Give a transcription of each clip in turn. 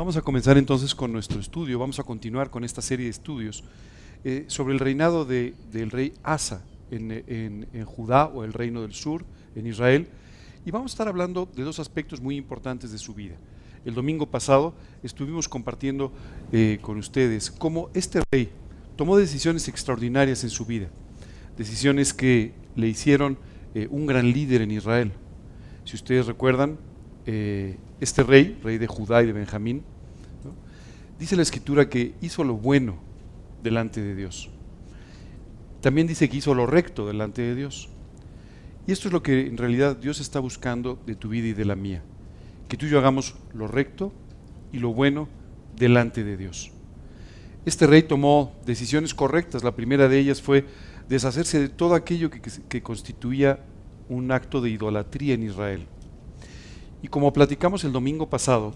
Vamos a comenzar entonces con nuestro estudio, vamos a continuar con esta serie de estudios eh, sobre el reinado de, del rey Asa en, Judá o el reino del sur, en Israel, y vamos a estar hablando de dos aspectos muy importantes de su vida. El domingo pasado estuvimos compartiendo eh, con ustedes cómo este rey tomó decisiones extraordinarias en su vida, decisiones que le hicieron eh, un gran líder en Israel. Si ustedes recuerdan, este rey, rey de Judá y de Benjamín, dice la escritura que hizo lo bueno delante de Dios. También dice que hizo lo recto delante de Dios. Y esto es lo que en realidad Dios está buscando de tu vida y de la mía. Que tú y yo hagamos lo recto y lo bueno delante de Dios. Este rey tomó decisiones correctas. La primera de ellas fue deshacerse de todo aquello que, que, que constituía un acto de idolatría en Israel. Y como platicamos el domingo pasado,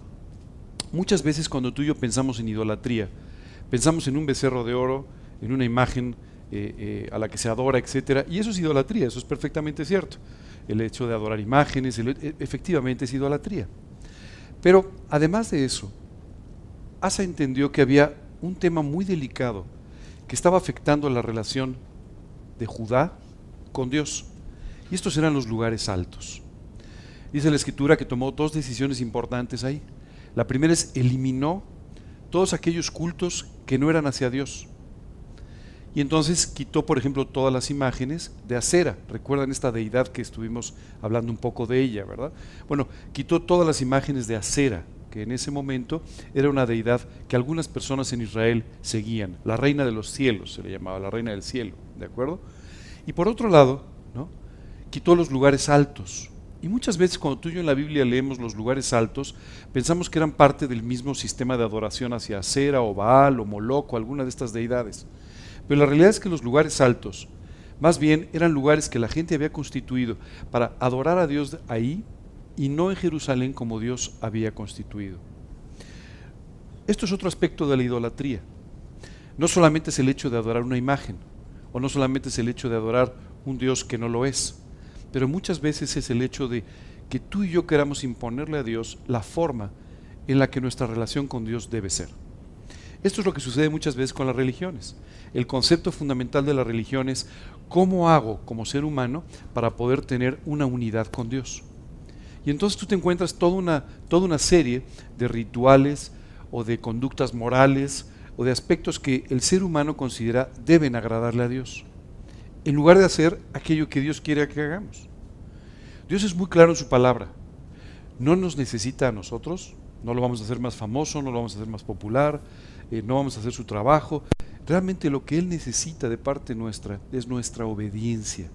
muchas veces cuando tú y yo pensamos en idolatría, pensamos en un becerro de oro, en una imagen eh, eh, a la que se adora, etcétera, y eso es idolatría, eso es perfectamente cierto. El hecho de adorar imágenes, e, efectivamente es idolatría. Pero además de eso, Asa entendió que había un tema muy delicado que estaba afectando la relación de Judá con Dios. Y estos eran los lugares altos. Dice la escritura que tomó dos decisiones importantes ahí. La primera es eliminó todos aquellos cultos que no eran hacia Dios. Y entonces quitó, por ejemplo, todas las imágenes de acera. Recuerdan esta deidad que estuvimos hablando un poco de ella, ¿verdad? Bueno, quitó todas las imágenes de acera, que en ese momento era una deidad que algunas personas en Israel seguían. La reina de los cielos se le llamaba, la reina del cielo, ¿de acuerdo? Y por otro lado, ¿no? quitó los lugares altos. Y muchas veces cuando tú y yo en la Biblia leemos los lugares altos, pensamos que eran parte del mismo sistema de adoración hacia Acera o Baal o Moloch o alguna de estas deidades. Pero la realidad es que los lugares altos, más bien eran lugares que la gente había constituido para adorar a Dios ahí y no en Jerusalén como Dios había constituido. Esto es otro aspecto de la idolatría. No solamente es el hecho de adorar una imagen, o no solamente es el hecho de adorar un Dios que no lo es, pero muchas veces es el hecho de que tú y yo queramos imponerle a Dios la forma en la que nuestra relación con Dios debe ser. Esto es lo que sucede muchas veces con las religiones. El concepto fundamental de la religión es cómo hago como ser humano para poder tener una unidad con Dios. Y entonces tú te encuentras toda una, toda una serie de rituales o de conductas morales o de aspectos que el ser humano considera deben agradarle a Dios, en lugar de hacer aquello que Dios quiere que hagamos. Dios es muy claro en su palabra. No nos necesita a nosotros, no lo vamos a hacer más famoso, no lo vamos a hacer más popular, eh, no vamos a hacer su trabajo. Realmente lo que Él necesita de parte nuestra es nuestra obediencia.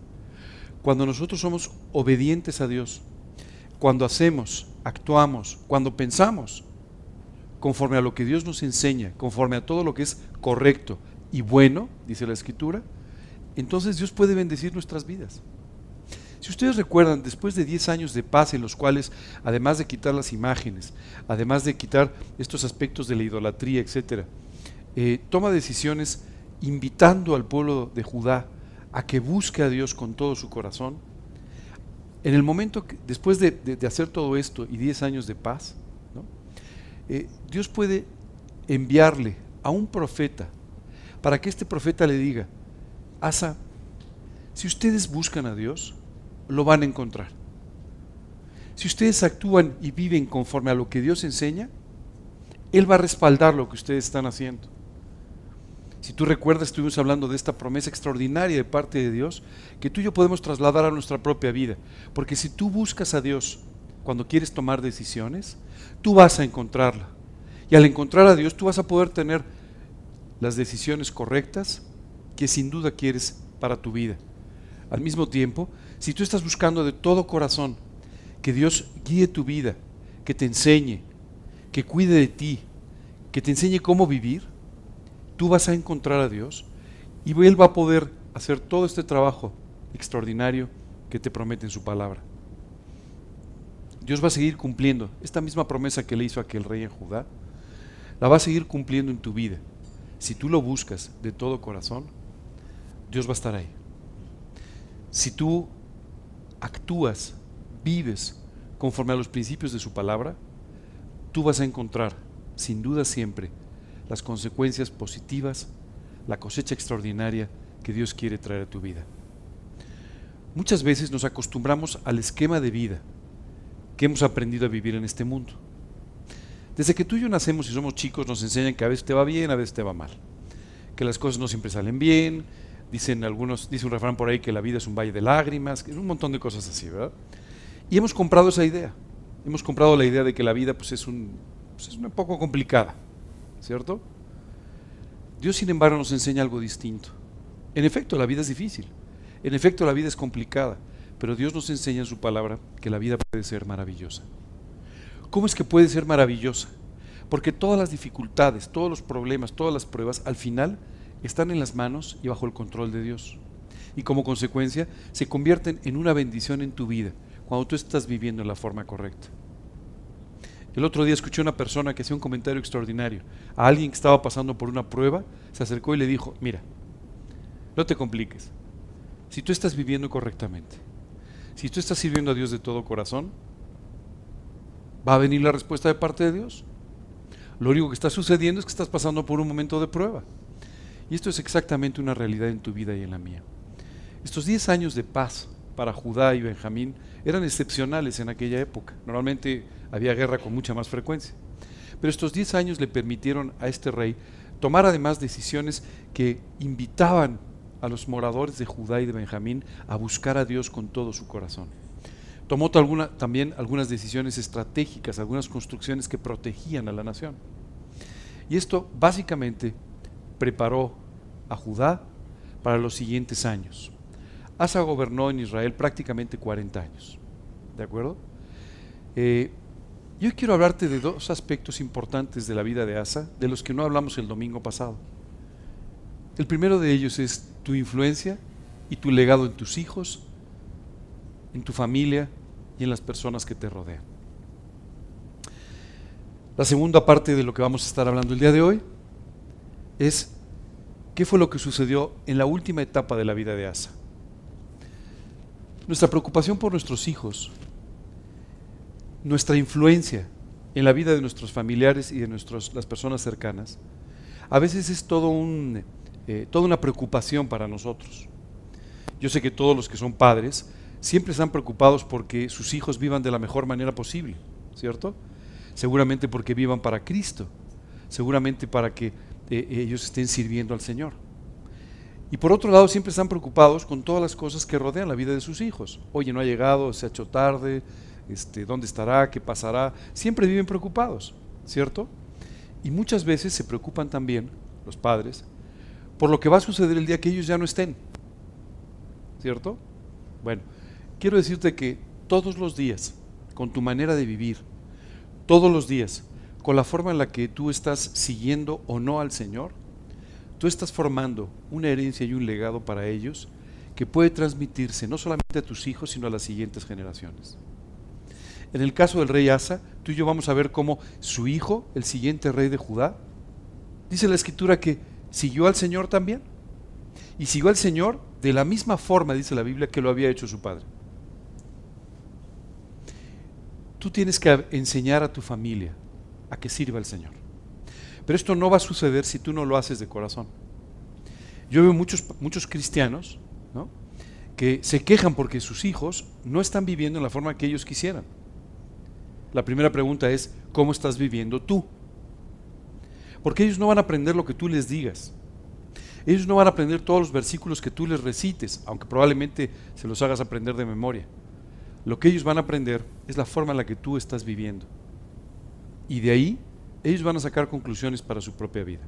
Cuando nosotros somos obedientes a Dios, cuando hacemos, actuamos, cuando pensamos, conforme a lo que Dios nos enseña, conforme a todo lo que es correcto y bueno, dice la Escritura, entonces Dios puede bendecir nuestras vidas. Si ustedes recuerdan, después de 10 años de paz en los cuales, además de quitar las imágenes, además de quitar estos aspectos de la idolatría, etc., eh, toma decisiones invitando al pueblo de Judá a que busque a Dios con todo su corazón. En el momento, que, después de, hacer todo esto y 10 años de paz, eh, Dios puede enviarle a un profeta para que este profeta le diga, Asa, si ustedes buscan a Dios, lo van a encontrar. Si ustedes actúan y viven conforme a lo que Dios enseña, Él va a respaldar lo que ustedes están haciendo. Si tú recuerdas, estuvimos hablando de esta promesa extraordinaria de parte de Dios que tú y yo podemos trasladar a nuestra propia vida. Porque si tú buscas a Dios cuando quieres tomar decisiones, tú vas a encontrarla. Y al encontrar a Dios, tú vas a poder tener las decisiones correctas que sin duda quieres para tu vida. Al mismo tiempo, si tú estás buscando de todo corazón que Dios guíe tu vida, que te enseñe, que cuide de ti, que te enseñe cómo vivir, tú vas a encontrar a Dios y Él va a poder hacer todo este trabajo extraordinario que te promete en su palabra. Dios va a seguir cumpliendo esta misma promesa que le hizo aquel rey en Judá, la va a seguir cumpliendo en tu vida. Si tú lo buscas de todo corazón, Dios va a estar ahí. Si tú actúas, vives conforme a los principios de su palabra, tú vas a encontrar sin duda siempre, las consecuencias positivas, la cosecha extraordinaria que Dios quiere traer a tu vida. Muchas veces nos acostumbramos al esquema de vida que hemos aprendido a vivir en este mundo. Desde que tú y yo nacemos y somos chicos nos enseñan que a veces te va bien, a veces te va mal, que las cosas no siempre salen bien, dicen algunos, dice un refrán por ahí que la vida es un valle de lágrimas, es un montón de cosas así, ¿verdad? Y hemos comprado esa idea, hemos comprado la idea de que la vida pues, es, un, pues, es un poco complicada, ¿cierto? Dios sin embargo nos enseña algo distinto. En efecto, la vida es difícil, en efecto, la vida es complicada, pero Dios nos enseña en su palabra que la vida puede ser maravillosa. ¿Cómo es que puede ser maravillosa? Porque todas las dificultades, todos los problemas, todas las pruebas, al final están en las manos y bajo el control de Dios. Y como consecuencia, se convierten en una bendición en tu vida cuando tú estás viviendo en la forma correcta. El otro día escuché a una persona que hacía un comentario extraordinario. A alguien que estaba pasando por una prueba, se acercó y le dijo, mira, no te compliques. Si tú estás viviendo correctamente, si tú estás sirviendo a Dios de todo corazón, va a venir la respuesta de parte de Dios. Lo único que está sucediendo es que estás pasando por un momento de prueba. Y esto es exactamente una realidad en tu vida y en la mía. Estos 10 años de paz para Judá y Benjamín eran excepcionales en aquella época. Normalmente había guerra con mucha más frecuencia. Pero estos 10 años le permitieron a este rey tomar además decisiones que invitaban a los moradores de Judá y de Benjamín a buscar a Dios con todo su corazón. Tomó también algunas decisiones estratégicas, algunas construcciones que protegían a la nación. Y esto básicamente preparó a Judá para los siguientes años. Asa gobernó en Israel prácticamente 40 años. ¿De acuerdo? Eh, yo quiero hablarte de dos aspectos importantes de la vida de Asa, de los que no hablamos el domingo pasado. El primero de ellos es tu influencia y tu legado en tus hijos, en tu familia y en las personas que te rodean. La segunda parte de lo que vamos a estar hablando el día de hoy es qué fue lo que sucedió en la última etapa de la vida de Asa. Nuestra preocupación por nuestros hijos, nuestra influencia en la vida de nuestros familiares y de nuestros, las personas cercanas, a veces es todo un eh, toda una preocupación para nosotros. Yo sé que todos los que son padres siempre están preocupados porque sus hijos vivan de la mejor manera posible, ¿cierto? Seguramente porque vivan para Cristo, seguramente para que eh, ellos estén sirviendo al Señor. Y por otro lado, siempre están preocupados con todas las cosas que rodean la vida de sus hijos. Oye, no ha llegado, se ha hecho tarde, este, ¿dónde estará? ¿Qué pasará? Siempre viven preocupados, ¿cierto? Y muchas veces se preocupan también los padres por lo que va a suceder el día que ellos ya no estén. ¿Cierto? Bueno, quiero decirte que todos los días, con tu manera de vivir, todos los días, con la forma en la que tú estás siguiendo o no al Señor, tú estás formando una herencia y un legado para ellos que puede transmitirse no solamente a tus hijos, sino a las siguientes generaciones. En el caso del rey Asa, tú y yo vamos a ver cómo su hijo, el siguiente rey de Judá, dice la escritura que siguió al Señor también. Y siguió al Señor de la misma forma, dice la Biblia, que lo había hecho su padre. Tú tienes que enseñar a tu familia a que sirva al Señor. Pero esto no va a suceder si tú no lo haces de corazón. Yo veo muchos, muchos cristianos que se quejan porque sus hijos no están viviendo en la forma que ellos quisieran. La primera pregunta es, ¿cómo estás viviendo tú? Porque ellos no van a aprender lo que tú les digas. Ellos no van a aprender todos los versículos que tú les recites, aunque probablemente se los hagas aprender de memoria. Lo que ellos van a aprender es la forma en la que tú estás viviendo. Y de ahí ellos van a sacar conclusiones para su propia vida.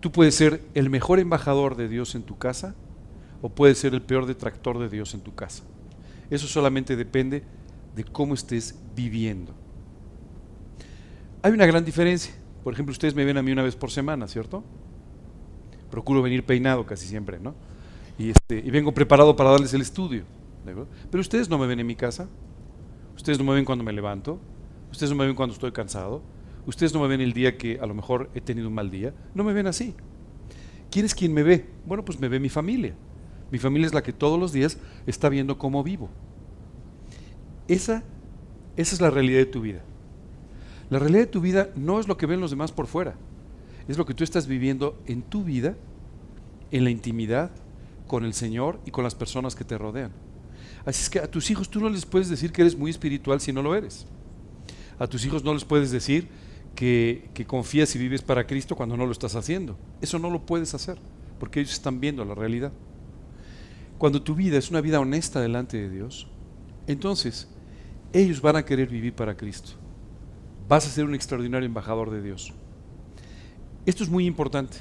Tú puedes ser el mejor embajador de Dios en tu casa o puedes ser el peor detractor de Dios en tu casa. Eso solamente depende de cómo estés viviendo. Hay una gran diferencia. Por ejemplo, ustedes me ven a mí una vez por semana, ¿cierto? Procuro venir peinado casi siempre, ¿no? Y, este, vengo preparado para darles el estudio. Pero ustedes no me ven en mi casa. Ustedes no me ven cuando me levanto. Ustedes no me ven cuando estoy cansado. Ustedes no me ven el día que a lo mejor he tenido un mal día. No me ven así. ¿Quién es quien me ve? Bueno, pues me ve mi familia. Mi familia es la que todos los días está viendo cómo vivo. Esa, esa es la realidad de tu vida. La realidad de tu vida no es lo que ven los demás por fuera, es lo que tú estás viviendo en tu vida, en la intimidad, con el Señor y con las personas que te rodean. Así es que a tus hijos tú no les puedes decir que eres muy espiritual si no lo eres. A tus hijos no les puedes decir que, confías y vives para Cristo cuando no lo estás haciendo. Eso no lo puedes hacer, porque ellos están viendo la realidad. Cuando tu vida es una vida honesta delante de Dios, entonces ellos van a querer vivir para Cristo. Vas a ser un extraordinario embajador de Dios. Esto es muy importante.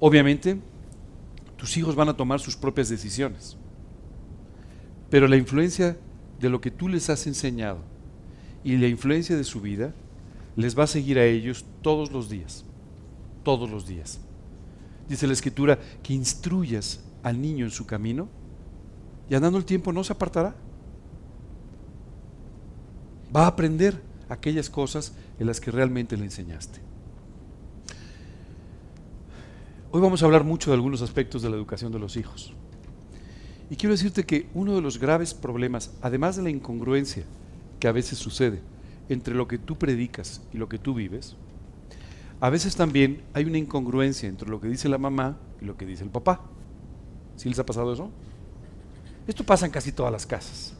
Obviamente, tus hijos van a tomar sus propias decisiones, pero la influencia de lo que tú les has enseñado y la influencia de su vida les va a seguir a ellos todos los días, todos los días. Dice la escritura que instruyas al niño en su camino y andando el tiempo no se apartará. Va a aprender aquellas cosas en las que realmente le enseñaste. Hoy vamos a hablar mucho de algunos aspectos de la educación de los hijos. Y quiero decirte que uno de los graves problemas, además de la incongruencia que a veces sucede entre lo que tú predicas y lo que tú vives, a veces también hay una incongruencia entre lo que dice la mamá y lo que dice el papá. ¿Sí les ha pasado eso? Esto pasa en casi todas las casas.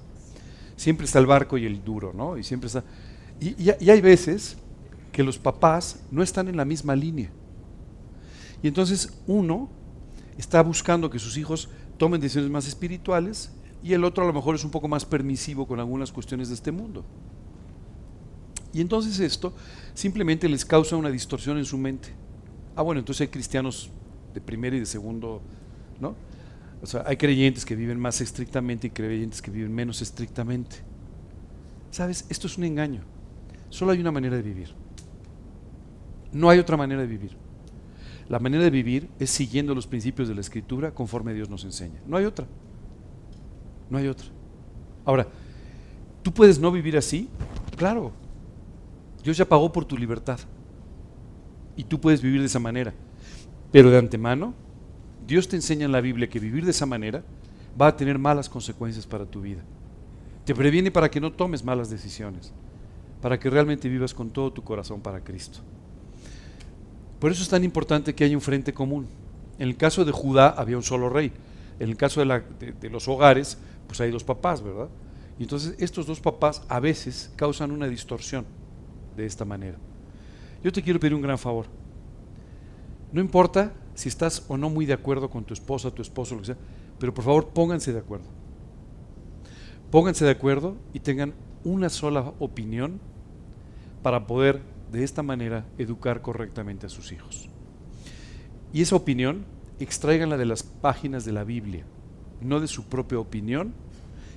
Siempre está el barco y el duro, ¿no? Y siempre está. Y, hay veces que los papás no están en la misma línea. Y entonces uno está buscando que sus hijos tomen decisiones más espirituales y el otro a lo mejor es un poco más permisivo con algunas cuestiones de este mundo. Y entonces esto simplemente les causa una distorsión en su mente. Ah, bueno, entonces hay cristianos de primero y de segundo, ¿no? O sea, hay creyentes que viven más estrictamente y creyentes que viven menos estrictamente. ¿Sabes? Esto es un engaño. Solo hay una manera de vivir. No hay otra manera de vivir. La manera de vivir es siguiendo los principios de la escritura conforme Dios nos enseña. No hay otra. No hay otra. Ahora, ¿tú puedes no vivir así? Claro. Dios ya pagó por tu libertad. Y tú puedes vivir de esa manera. Pero de antemano, Dios te enseña en la Biblia que vivir de esa manera va a tener malas consecuencias para tu vida. Te previene para que no tomes malas decisiones, para que realmente vivas con todo tu corazón para Cristo. Por eso es tan importante que haya un frente común. En el caso de Judá había un solo rey. En el caso de, de los hogares, pues hay dos papás, ¿verdad? Y entonces estos dos papás a veces causan una distorsión de esta manera. Yo te quiero pedir un gran favor. No importa si estás o no muy de acuerdo con tu esposa, tu esposo, lo que sea, pero por favor pónganse de acuerdo. Pónganse de acuerdo y tengan una sola opinión para poder de esta manera educar correctamente a sus hijos. Y esa opinión extraiganla de las páginas de la Biblia, no de su propia opinión,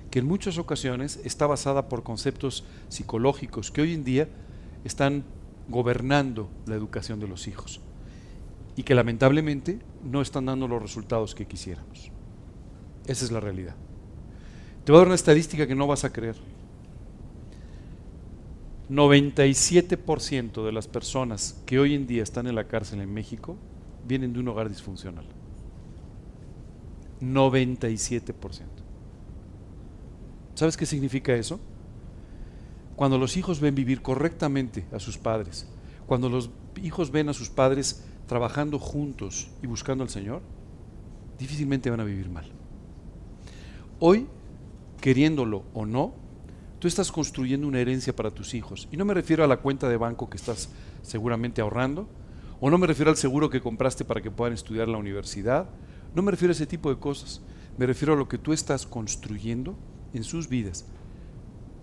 que en muchas ocasiones está basada por conceptos psicológicos que hoy en día están gobernando la educación de los hijos y que lamentablemente no están dando los resultados que quisiéramos. Esa es la realidad. Te voy a dar una estadística que no vas a creer. 97% de las personas que hoy en día están en la cárcel en México vienen de un hogar disfuncional. 97%. ¿Sabes qué significa eso? Cuando los hijos ven vivir correctamente a sus padres, cuando los hijos ven a sus padres trabajando juntos y buscando al Señor, difícilmente van a vivir mal. Hoy, queriéndolo o no, tú estás construyendo una herencia para tus hijos. Y no me refiero a la cuenta de banco que estás seguramente ahorrando, o no me refiero al seguro que compraste para que puedan estudiar en la universidad, no me refiero a ese tipo de cosas. Me refiero a lo que tú estás construyendo en sus vidas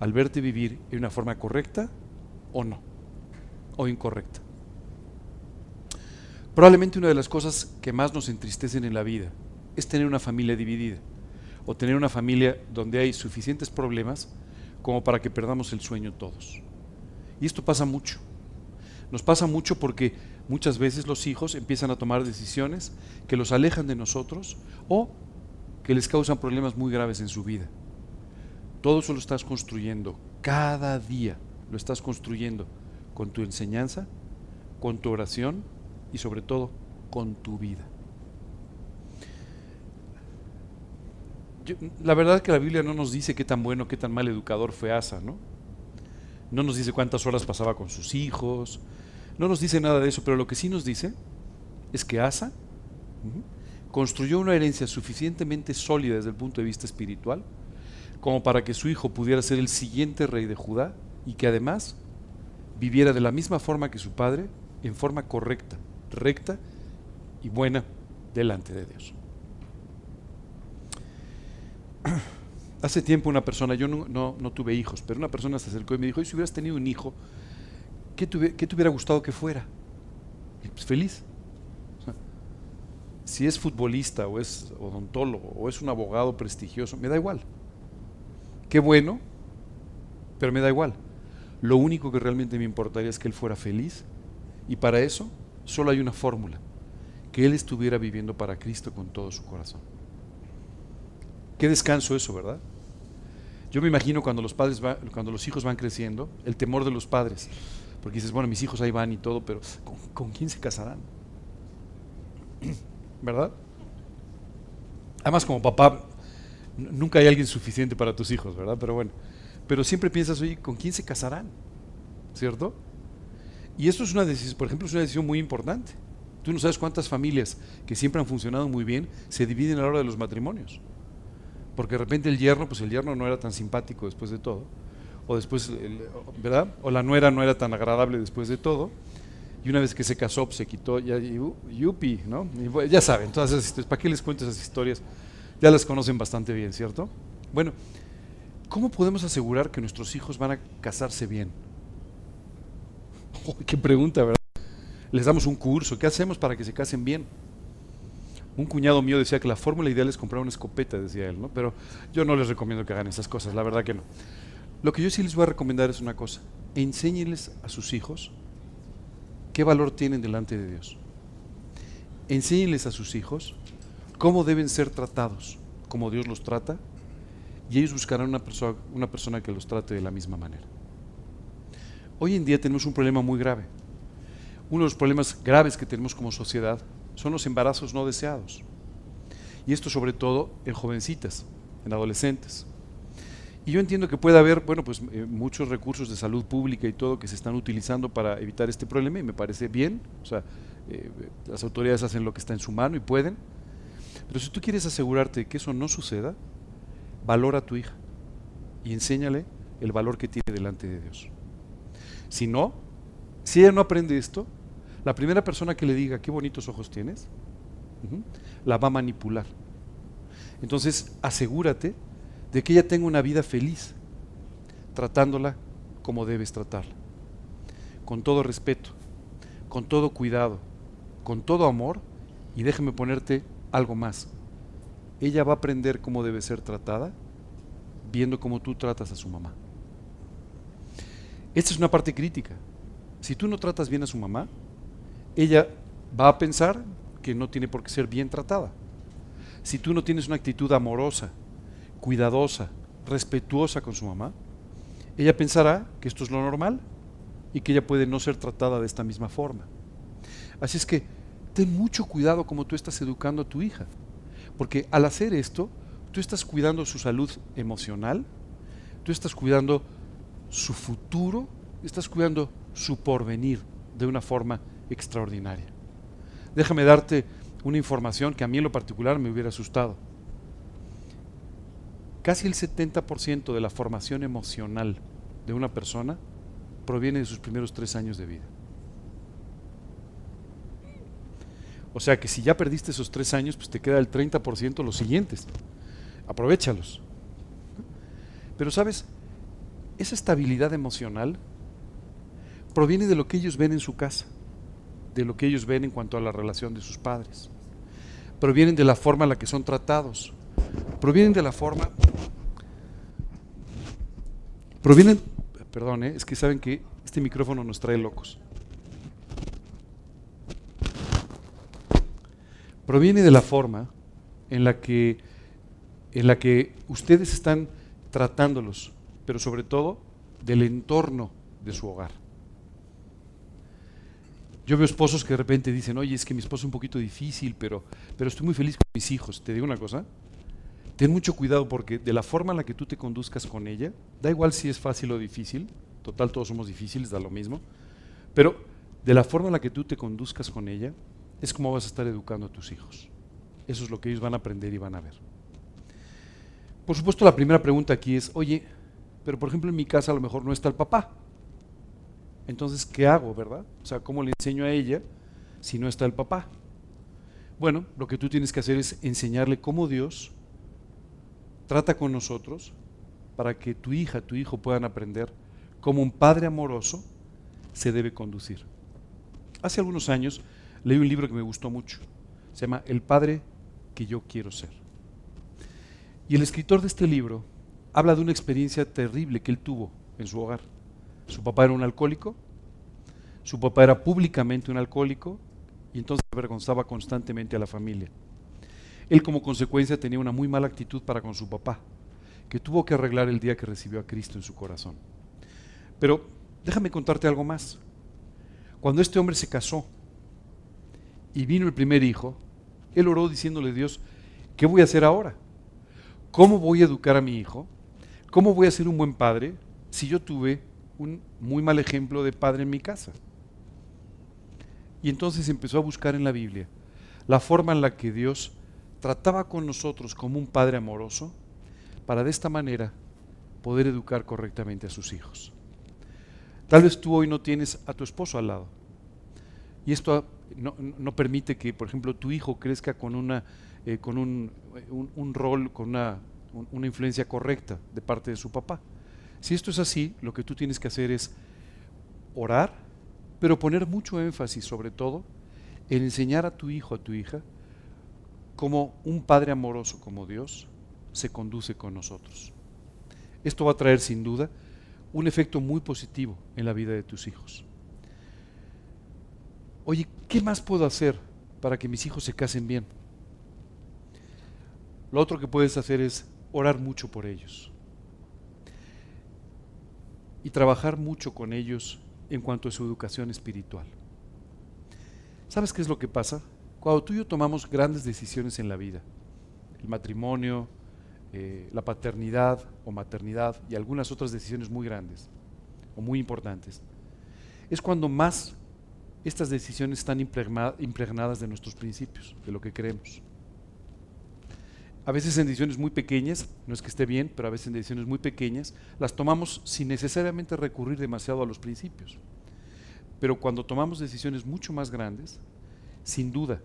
al verte vivir en una forma correcta o no, o incorrecta. Probablemente una de las cosas que más nos entristecen en la vida es tener una familia dividida o tener una familia donde hay suficientes problemas como para que perdamos el sueño todos. Y esto pasa mucho. Nos pasa mucho porque muchas veces los hijos empiezan a tomar decisiones que los alejan de nosotros o que les causan problemas muy graves en su vida. Todo eso lo estás construyendo cada día, lo estás construyendo con tu enseñanza, con tu oración y sobre todo con tu vida. la verdad que la Biblia no nos dice qué tan bueno, qué tan mal educador fue Asa, ¿no? no nos dice cuántas horas pasaba con sus hijos, no nos dice nada de eso, pero lo que sí nos dice es que Asa construyó una herencia suficientemente sólida desde el punto de vista espiritual como para que su hijo pudiera ser el siguiente rey de Judá y que además viviera de la misma forma que su padre, en forma correcta, recta y buena delante de Dios. Hace tiempo una persona, yo no, tuve hijos, pero una persona se acercó y me dijo, ¿y si hubieras tenido un hijo, qué te, hubiera gustado que fuera? pues feliz. si es futbolista o es odontólogo o es un abogado prestigioso, me da igual. Qué bueno, pero me da igual. Lo único que realmente me importaría es que él fuera feliz y para eso solo hay una fórmula, que él estuviera viviendo para Cristo con todo su corazón. Qué descanso eso, ¿verdad? Yo me imagino cuando los padres cuando los hijos van creciendo, el temor de los padres, porque dices, bueno, mis hijos ahí van y todo, pero ¿con, quién se casarán? ¿Verdad? Además, como papá, nunca hay alguien suficiente para tus hijos, ¿verdad? Pero bueno, pero siempre piensas, oye, ¿con quién se casarán? ¿Cierto? Y esto es una decisión, por ejemplo, es una decisión muy importante. Tú no sabes cuántas familias que siempre han funcionado muy bien se dividen a la hora de los matrimonios. Porque de repente el yerno, pues el yerno no era tan simpático después de todo. O después, ¿verdad? O la nuera no era tan agradable después de todo. Y una vez que se casó, pues se quitó, ya, yupi, ¿no? ya saben, todas esas historias. ¿Para qué les cuento esas historias? Ya las conocen bastante bien, ¿cierto? Bueno, ¿cómo podemos asegurar que nuestros hijos van a casarse bien? qué pregunta, ¿verdad? Les damos un curso, ¿qué hacemos para que se casen bien? Un cuñado mío decía que la fórmula ideal es comprar una escopeta, decía él, ¿no? Pero yo no les recomiendo que hagan esas cosas, la verdad que no. Lo que yo sí les voy a recomendar es una cosa, enséñenles a sus hijos qué valor tienen delante de Dios. Enséñenles a sus hijos cómo deben ser tratados, como Dios los trata, y ellos buscarán una, persona, una persona que los trate de la misma manera. Hoy en día tenemos un problema muy grave. Uno de los problemas graves que tenemos como sociedad son los embarazos no deseados. Y esto sobre todo en jovencitas, en adolescentes. Y yo entiendo que puede haber, bueno, pues eh, muchos recursos de salud pública y todo que se están utilizando para evitar este problema y me parece bien. O sea, eh, las autoridades hacen lo que está en su mano y pueden. Pero si tú quieres asegurarte que eso no suceda, valora a tu hija y enséñale el valor que tiene delante de Dios. Si no, si ella no aprende esto, la primera persona que le diga qué bonitos ojos tienes, la va a manipular. Entonces, asegúrate de que ella tenga una vida feliz, tratándola como debes tratarla, con todo respeto, con todo cuidado, con todo amor, y déjame ponerte algo más. Ella va a aprender cómo debe ser tratada viendo cómo tú tratas a su mamá. Esta es una parte crítica. Si tú no tratas bien a su mamá, ella va a pensar que no tiene por qué ser bien tratada. Si tú no tienes una actitud amorosa, cuidadosa, respetuosa con su mamá, ella pensará que esto es lo normal y que ella puede no ser tratada de esta misma forma. Así es que ten mucho cuidado como tú estás educando a tu hija, porque al hacer esto, tú estás cuidando su salud emocional, tú estás cuidando su futuro, estás cuidando su porvenir de una forma extraordinaria. Déjame darte una información que a mí en lo particular me hubiera asustado. Casi el 70% de la formación emocional de una persona proviene de sus primeros tres años de vida. O sea que si ya perdiste esos tres años, pues te queda el 30% los siguientes. Aprovechalos. Pero sabes, esa estabilidad emocional proviene de lo que ellos ven en su casa, de lo que ellos ven en cuanto a la relación de sus padres. Provienen de la forma en la que son tratados. Provienen de la forma... Provienen... Perdón, ¿eh? es que saben que este micrófono nos trae locos. proviene de la forma en la que, en la que ustedes están tratándolos, pero sobre todo del entorno de su hogar. Yo veo esposos que de repente dicen, oye, es que mi esposo es un poquito difícil, pero, pero estoy muy feliz con mis hijos. Te digo una cosa, ten mucho cuidado porque de la forma en la que tú te conduzcas con ella, da igual si es fácil o difícil, total todos somos difíciles, da lo mismo, pero de la forma en la que tú te conduzcas con ella, es como vas a estar educando a tus hijos. Eso es lo que ellos van a aprender y van a ver. Por supuesto, la primera pregunta aquí es, oye, pero por ejemplo en mi casa a lo mejor no está el papá. Entonces, ¿qué hago, verdad? O sea, ¿cómo le enseño a ella si no está el papá? Bueno, lo que tú tienes que hacer es enseñarle cómo Dios trata con nosotros para que tu hija, tu hijo puedan aprender cómo un padre amoroso se debe conducir. Hace algunos años leí un libro que me gustó mucho. Se llama El Padre que yo quiero ser. Y el escritor de este libro habla de una experiencia terrible que él tuvo en su hogar. Su papá era un alcohólico, su papá era públicamente un alcohólico y entonces avergonzaba constantemente a la familia. Él como consecuencia tenía una muy mala actitud para con su papá, que tuvo que arreglar el día que recibió a Cristo en su corazón. Pero déjame contarte algo más. Cuando este hombre se casó y vino el primer hijo, él oró diciéndole a Dios, ¿qué voy a hacer ahora? ¿Cómo voy a educar a mi hijo? ¿Cómo voy a ser un buen padre si yo tuve un muy mal ejemplo de padre en mi casa? Y entonces empezó a buscar en la Biblia la forma en la que Dios trataba con nosotros como un padre amoroso para de esta manera poder educar correctamente a sus hijos. Tal vez tú hoy no tienes a tu esposo al lado. Y esto no, permite que, por ejemplo, tu hijo crezca con, una, eh, con un, un, rol, con una, una influencia correcta de parte de su papá. Si esto es así, lo que tú tienes que hacer es orar, pero poner mucho énfasis sobre todo en enseñar a tu hijo, a tu hija, cómo un padre amoroso como Dios se conduce con nosotros. Esto va a traer sin duda un efecto muy positivo en la vida de tus hijos. Oye, ¿qué más puedo hacer para que mis hijos se casen bien? Lo otro que puedes hacer es orar mucho por ellos y trabajar mucho con ellos en cuanto a su educación espiritual. ¿Sabes qué es lo que pasa? Cuando tú y yo tomamos grandes decisiones en la vida, el matrimonio, eh, la paternidad o maternidad y algunas otras decisiones muy grandes o muy importantes, es cuando más estas decisiones están impregnadas de nuestros principios, de lo que creemos. A veces en decisiones muy pequeñas, no es que esté bien, pero a veces en decisiones muy pequeñas, las tomamos sin necesariamente recurrir demasiado a los principios. Pero cuando tomamos decisiones mucho más grandes, sin duda,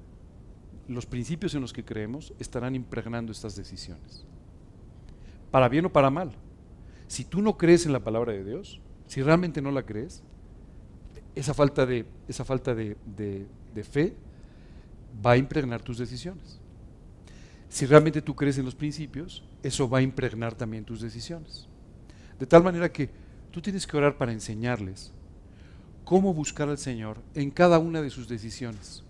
los principios en los que creemos estarán impregnando estas decisiones para bien o para mal. Si tú no crees en la palabra de Dios, si realmente no la crees, esa falta de, esa falta de, fe va a impregnar tus decisiones. Si realmente tú crees en los principios, eso va a impregnar también tus decisiones. De tal manera que tú tienes que orar para enseñarles cómo buscar al Señor en cada una de sus decisiones,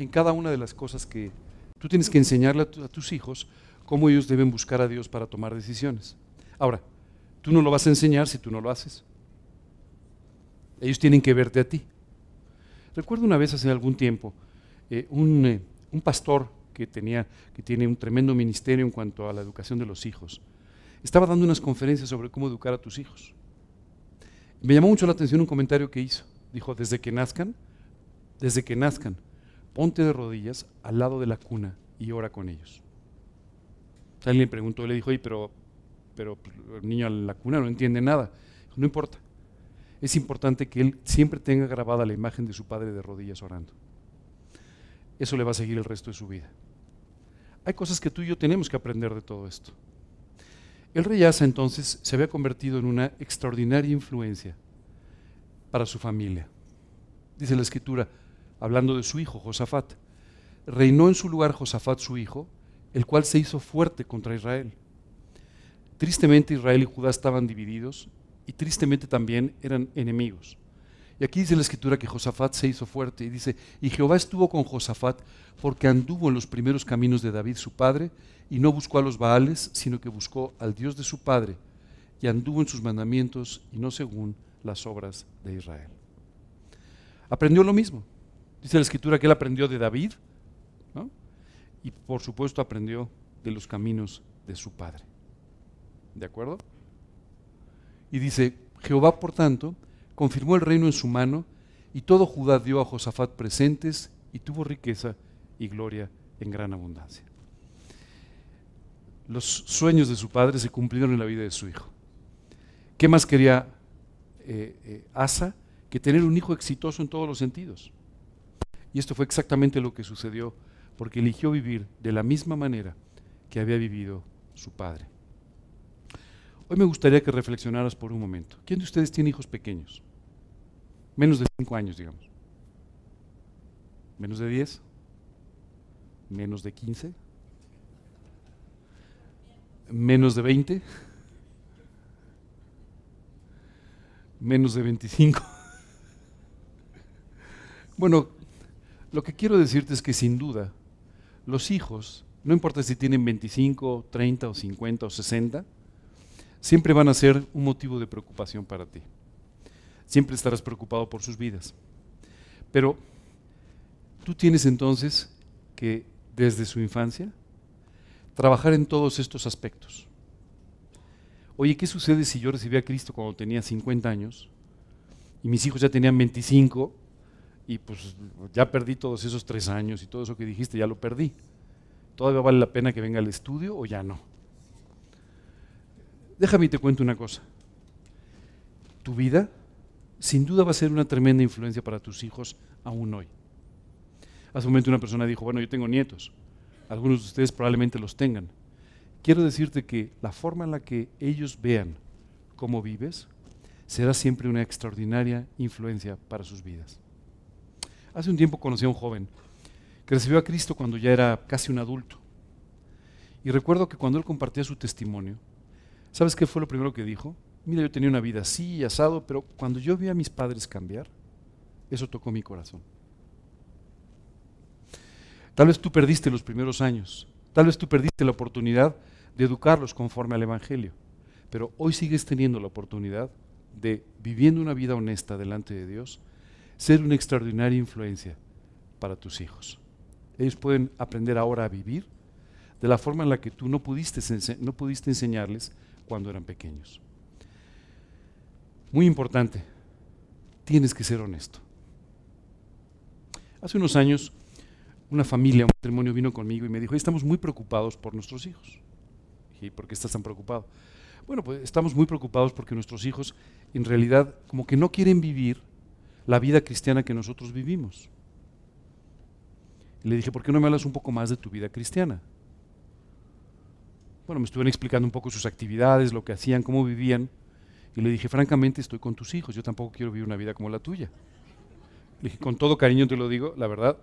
en cada una de las cosas que tú tienes que enseñarle a, tus hijos cómo ellos deben buscar a Dios para tomar decisiones. Ahora, tú no lo vas a enseñar si tú no lo haces. Ellos tienen que verte a ti. Recuerdo una vez hace algún tiempo, eh, un, eh, un, pastor que, tenía, que tiene un tremendo ministerio en cuanto a la educación de los hijos, estaba dando unas conferencias sobre cómo educar a tus hijos. Me llamó mucho la atención un comentario que hizo. Dijo, desde que nazcan, desde que nazcan, ponte de rodillas al lado de la cuna y ora con ellos. Alguien le preguntó, le dijo, oye, pero, pero pues, el niño en la cuna no entiende nada. No importa. Es importante que él siempre tenga grabada la imagen de su padre de rodillas orando. Eso le va a seguir el resto de su vida. Hay cosas que tú y yo tenemos que aprender de todo esto. El rey Asa entonces se había convertido en una extraordinaria influencia para su familia. Dice la escritura, hablando de su hijo Josafat, reinó en su lugar Josafat su hijo, el cual se hizo fuerte contra Israel. Tristemente Israel y Judá estaban divididos y tristemente también eran enemigos. Y aquí dice la escritura que Josafat se hizo fuerte y dice, y Jehová estuvo con Josafat porque anduvo en los primeros caminos de David su padre y no buscó a los Baales, sino que buscó al Dios de su padre y anduvo en sus mandamientos y no según las obras de Israel. Aprendió lo mismo. Dice la escritura que él aprendió de David, y por supuesto aprendió de los caminos de su padre. ¿De acuerdo? Y dice, Jehová, por tanto, confirmó el reino en su mano, y todo Judá dio a Josafat presentes, y tuvo riqueza y gloria en gran abundancia. Los sueños de su padre se cumplieron en la vida de su hijo. ¿Qué más quería eh, eh, Asa que tener un hijo exitoso en todos los sentidos? Y esto fue exactamente lo que sucedió, porque eligió vivir de la misma manera que había vivido su padre. Hoy me gustaría que reflexionaras por un momento. ¿Quién de ustedes tiene hijos pequeños? Menos de 5 años, digamos. ¿Menos de 10? ¿Menos de 15? ¿Menos de 20? ¿Menos de 25? Bueno, lo que quiero decirte es que sin duda los hijos, no importa si tienen 25, 30 o 50 o 60, siempre van a ser un motivo de preocupación para ti. Siempre estarás preocupado por sus vidas. Pero tú tienes entonces que desde su infancia trabajar en todos estos aspectos. Oye, ¿qué sucede si yo recibí a Cristo cuando tenía 50 años y mis hijos ya tenían 25 y pues ya perdí todos esos tres años y todo eso que dijiste, ya lo perdí? ¿Todavía vale la pena que venga al estudio o ya no? Déjame y te cuento una cosa. Tu vida sin duda va a ser una tremenda influencia para tus hijos aún hoy. Hace un momento una persona dijo, bueno, yo tengo nietos. Algunos de ustedes probablemente los tengan. Quiero decirte que la forma en la que ellos vean cómo vives será siempre una extraordinaria influencia para sus vidas. Hace un tiempo conocí a un joven que recibió a Cristo cuando ya era casi un adulto. Y recuerdo que cuando él compartía su testimonio, ¿Sabes qué fue lo primero que dijo? Mira, yo tenía una vida así, asado, pero cuando yo vi a mis padres cambiar, eso tocó mi corazón. Tal vez tú perdiste los primeros años, tal vez tú perdiste la oportunidad de educarlos conforme al Evangelio, pero hoy sigues teniendo la oportunidad de, viviendo una vida honesta delante de Dios, ser una extraordinaria influencia para tus hijos. Ellos pueden aprender ahora a vivir de la forma en la que tú no pudiste, enseñarles cuando eran pequeños. Muy importante, tienes que ser honesto. Hace unos años, una familia, un matrimonio vino conmigo y me dijo, estamos muy preocupados por nuestros hijos. ¿Y por qué estás tan preocupado? Bueno, pues estamos muy preocupados porque nuestros hijos en realidad como que no quieren vivir la vida cristiana que nosotros vivimos. Y le dije, ¿por qué no me hablas un poco más de tu vida cristiana? Bueno, me estuvieron explicando un poco sus actividades, lo que hacían, cómo vivían. Y le dije, francamente, estoy con tus hijos, yo tampoco quiero vivir una vida como la tuya. Le dije, con todo cariño te lo digo, la verdad,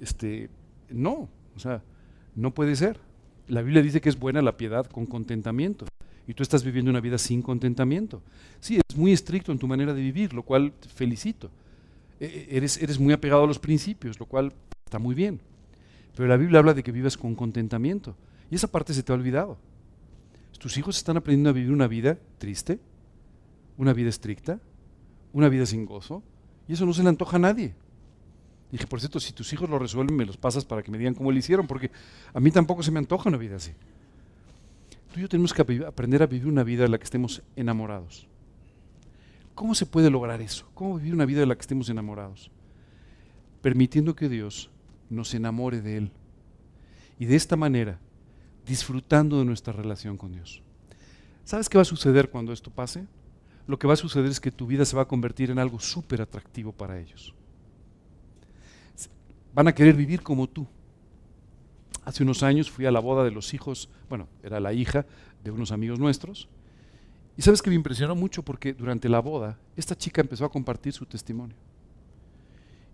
este, no, o sea, no puede ser. La Biblia dice que es buena la piedad con contentamiento. Y tú estás viviendo una vida sin contentamiento. Sí, eres muy estricto en tu manera de vivir, lo cual te felicito. E, e, eres, eres muy apegado a los principios, lo cual está muy bien. Pero la Biblia habla de que vivas con contentamiento. Y esa parte se te ha olvidado. Tus hijos están aprendiendo a vivir una vida triste, una vida estricta, una vida sin gozo, y eso no se le antoja a nadie. Dije, por cierto, si tus hijos lo resuelven, me los pasas para que me digan cómo lo hicieron, porque a mí tampoco se me antoja una vida así. Tú y yo tenemos que aprender a vivir una vida en la que estemos enamorados. ¿Cómo se puede lograr eso? ¿Cómo vivir una vida en la que estemos enamorados? Permitiendo que Dios nos enamore de Él. Y de esta manera disfrutando de nuestra relación con Dios. ¿Sabes qué va a suceder cuando esto pase? Lo que va a suceder es que tu vida se va a convertir en algo súper atractivo para ellos. Van a querer vivir como tú. Hace unos años fui a la boda de los hijos, bueno, era la hija de unos amigos nuestros, y sabes que me impresionó mucho porque durante la boda esta chica empezó a compartir su testimonio.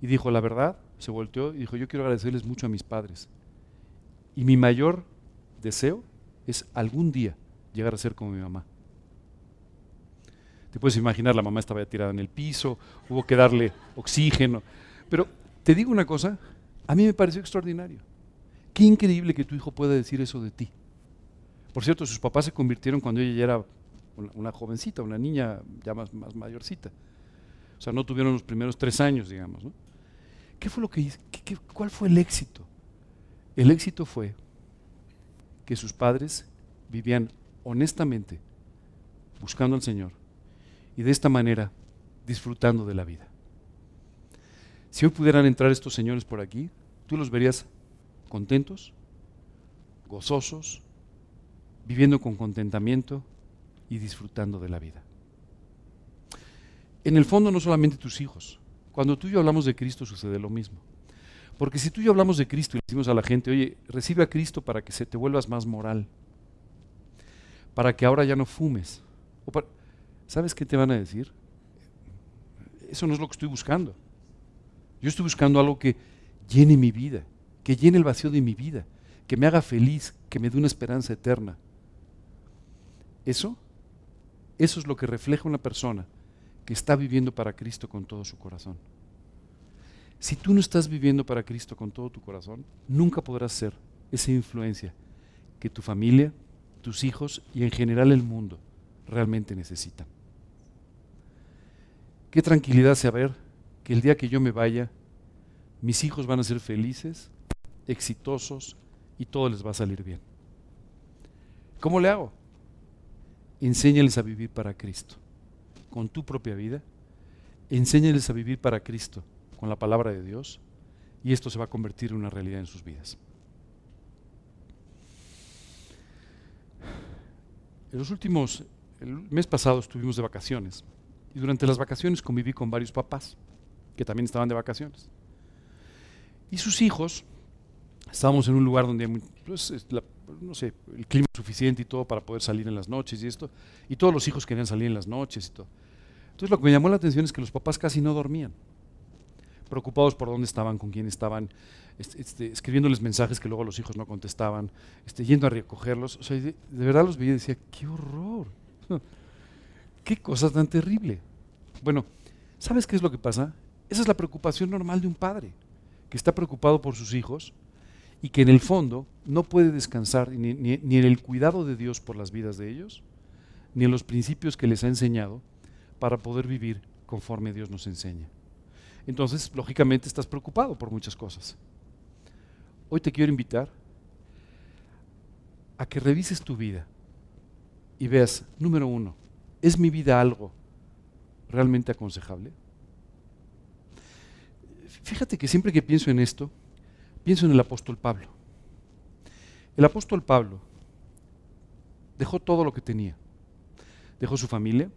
Y dijo, la verdad, se volteó y dijo, yo quiero agradecerles mucho a mis padres. Y mi mayor deseo es algún día llegar a ser como mi mamá. Te puedes imaginar, la mamá estaba tirada en el piso, hubo que darle oxígeno. Pero te digo una cosa, a mí me pareció extraordinario. Qué increíble que tu hijo pueda decir eso de ti. Por cierto, sus papás se convirtieron cuando ella ya era una, jovencita, una niña ya más, mayorcita. O sea, no tuvieron los primeros tres años, digamos. ¿Qué fue lo que, qué, ¿Cuál fue el éxito? El éxito fue que sus padres vivían honestamente buscando al Señor y de esta manera disfrutando de la vida. Si hoy pudieran entrar estos señores por aquí, tú los verías contentos, gozosos, viviendo con contentamiento y disfrutando de la vida. En el fondo no solamente tus hijos. Cuando tú y yo hablamos de Cristo sucede lo mismo. Porque si tú y yo hablamos de Cristo y le decimos a la gente, oye, recibe a Cristo para que se te vuelvas más moral, para que ahora ya no fumes. ¿Sabes qué te van a decir? Eso no es lo que estoy buscando. Yo estoy buscando algo que llene mi vida, que llene el vacío de mi vida, que me haga feliz, que me dé una esperanza eterna. Eso, eso es lo que refleja una persona que está viviendo para Cristo con todo su corazón. Si tú no estás viviendo para Cristo con todo tu corazón, nunca podrás ser esa influencia que tu familia, tus hijos y en general el mundo realmente necesitan. Qué tranquilidad saber que el día que yo me vaya, mis hijos van a ser felices, exitosos y todo les va a salir bien. ¿Cómo le hago? Enséñales a vivir para Cristo, con tu propia vida. Enséñales a vivir para Cristo con la palabra de Dios y esto se va a convertir en una realidad en sus vidas. En los últimos, el mes pasado estuvimos de vacaciones y durante las vacaciones conviví con varios papás que también estaban de vacaciones. Y sus hijos, estábamos en un lugar donde hay pues, no sé, el clima suficiente y todo para poder salir en las noches y esto, y todos los hijos querían salir en las noches y todo. Entonces lo que me llamó la atención es que los papás casi no dormían preocupados por dónde estaban, con quién estaban, este, este, escribiéndoles mensajes que luego los hijos no contestaban, este, yendo a recogerlos. O sea, de, verdad los veía y decía, qué horror, qué cosa tan terrible. Bueno, ¿sabes qué es lo que pasa? Esa es la preocupación normal de un padre, que está preocupado por sus hijos y que en el fondo no puede descansar ni, en el cuidado de Dios por las vidas de ellos, ni en los principios que les ha enseñado para poder vivir conforme Dios nos enseña entonces lógicamente estás preocupado por muchas cosas. Hoy te quiero invitar a que revises tu vida y veas, número uno, ¿es mi vida algo realmente aconsejable? Fíjate que siempre que pienso en esto, pienso en el apóstol Pablo. El apóstol Pablo dejó todo lo que tenía. Dejó su familia,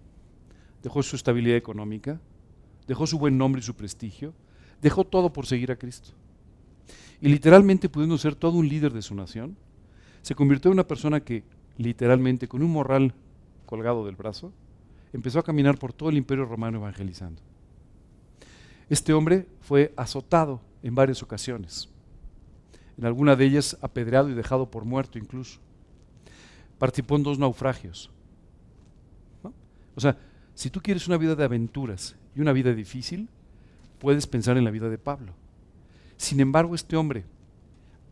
dejó su estabilidad económica, dejó su buen nombre y su prestigio, dejó todo por seguir a Cristo. Y literalmente, pudiendo ser todo un líder de su nación, se convirtió en una persona que, literalmente, con un morral colgado del brazo, empezó a caminar por todo el imperio romano evangelizando. Este hombre fue azotado en varias ocasiones, en alguna de ellas apedreado y dejado por muerto incluso. Participó en dos naufragios. O sea, si tú quieres una vida de aventuras y una vida difícil, puedes pensar en la vida de Pablo. Sin embargo, este hombre,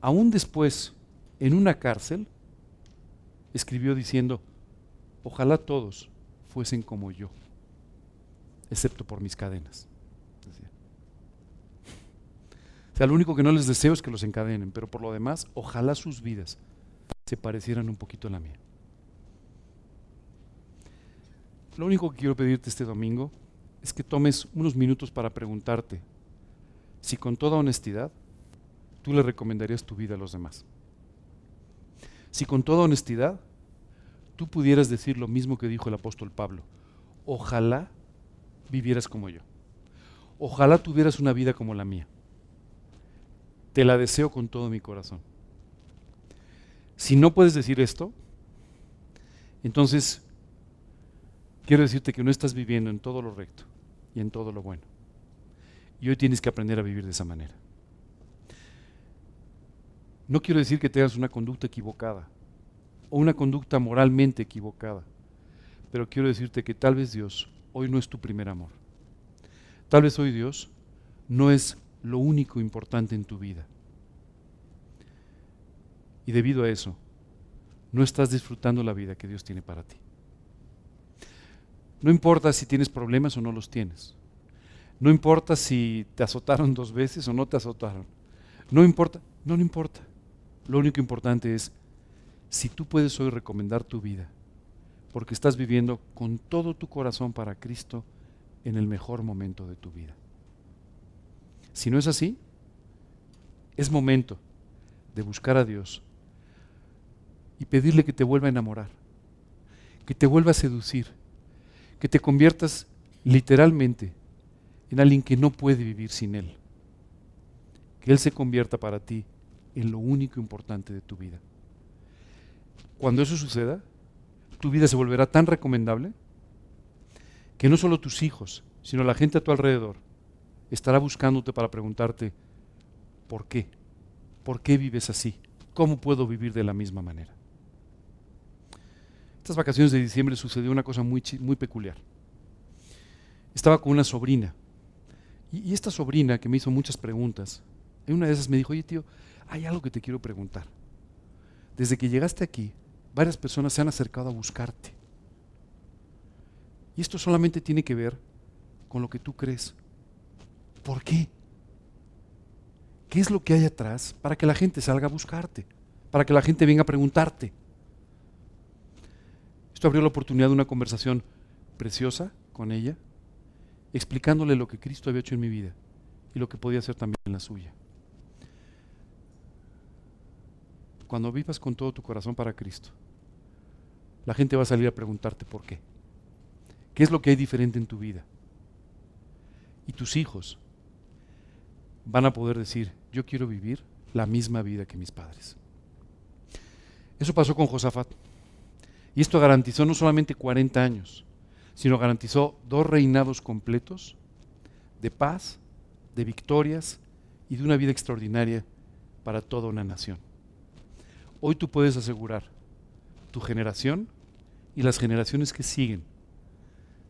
aún después, en una cárcel, escribió diciendo, ojalá todos fuesen como yo, excepto por mis cadenas. O sea, lo único que no les deseo es que los encadenen, pero por lo demás, ojalá sus vidas se parecieran un poquito a la mía. Lo único que quiero pedirte este domingo es que tomes unos minutos para preguntarte si con toda honestidad tú le recomendarías tu vida a los demás. Si con toda honestidad tú pudieras decir lo mismo que dijo el apóstol Pablo, ojalá vivieras como yo. Ojalá tuvieras una vida como la mía. Te la deseo con todo mi corazón. Si no puedes decir esto, entonces quiero decirte que no estás viviendo en todo lo recto y en todo lo bueno. Y hoy tienes que aprender a vivir de esa manera. No quiero decir que tengas una conducta equivocada o una conducta moralmente equivocada, pero quiero decirte que tal vez Dios hoy no es tu primer amor. Tal vez hoy Dios no es lo único importante en tu vida. Y debido a eso, no estás disfrutando la vida que Dios tiene para ti. No importa si tienes problemas o no los tienes. No importa si te azotaron dos veces o no te azotaron. No importa, no, no importa. Lo único importante es si tú puedes hoy recomendar tu vida porque estás viviendo con todo tu corazón para Cristo en el mejor momento de tu vida. Si no es así, es momento de buscar a Dios y pedirle que te vuelva a enamorar, que te vuelva a seducir, que te conviertas literalmente en alguien que no puede vivir sin Él. Que Él se convierta para ti en lo único importante de tu vida. Cuando eso suceda, tu vida se volverá tan recomendable que no solo tus hijos, sino la gente a tu alrededor estará buscándote para preguntarte, ¿por qué? ¿Por qué vives así? ¿Cómo puedo vivir de la misma manera? Estas vacaciones de diciembre sucedió una cosa muy, muy peculiar. Estaba con una sobrina y, esta sobrina que me hizo muchas preguntas, en una de esas me dijo, oye tío, hay algo que te quiero preguntar. Desde que llegaste aquí, varias personas se han acercado a buscarte. Y esto solamente tiene que ver con lo que tú crees. ¿Por qué? ¿Qué es lo que hay atrás para que la gente salga a buscarte? Para que la gente venga a preguntarte. Esto abrió la oportunidad de una conversación preciosa con ella, explicándole lo que Cristo había hecho en mi vida y lo que podía hacer también en la suya. Cuando vivas con todo tu corazón para Cristo, la gente va a salir a preguntarte por qué. ¿Qué es lo que hay diferente en tu vida? Y tus hijos van a poder decir, yo quiero vivir la misma vida que mis padres. Eso pasó con Josafat. Y esto garantizó no solamente 40 años, sino garantizó dos reinados completos de paz, de victorias y de una vida extraordinaria para toda una nación. Hoy tú puedes asegurar tu generación y las generaciones que siguen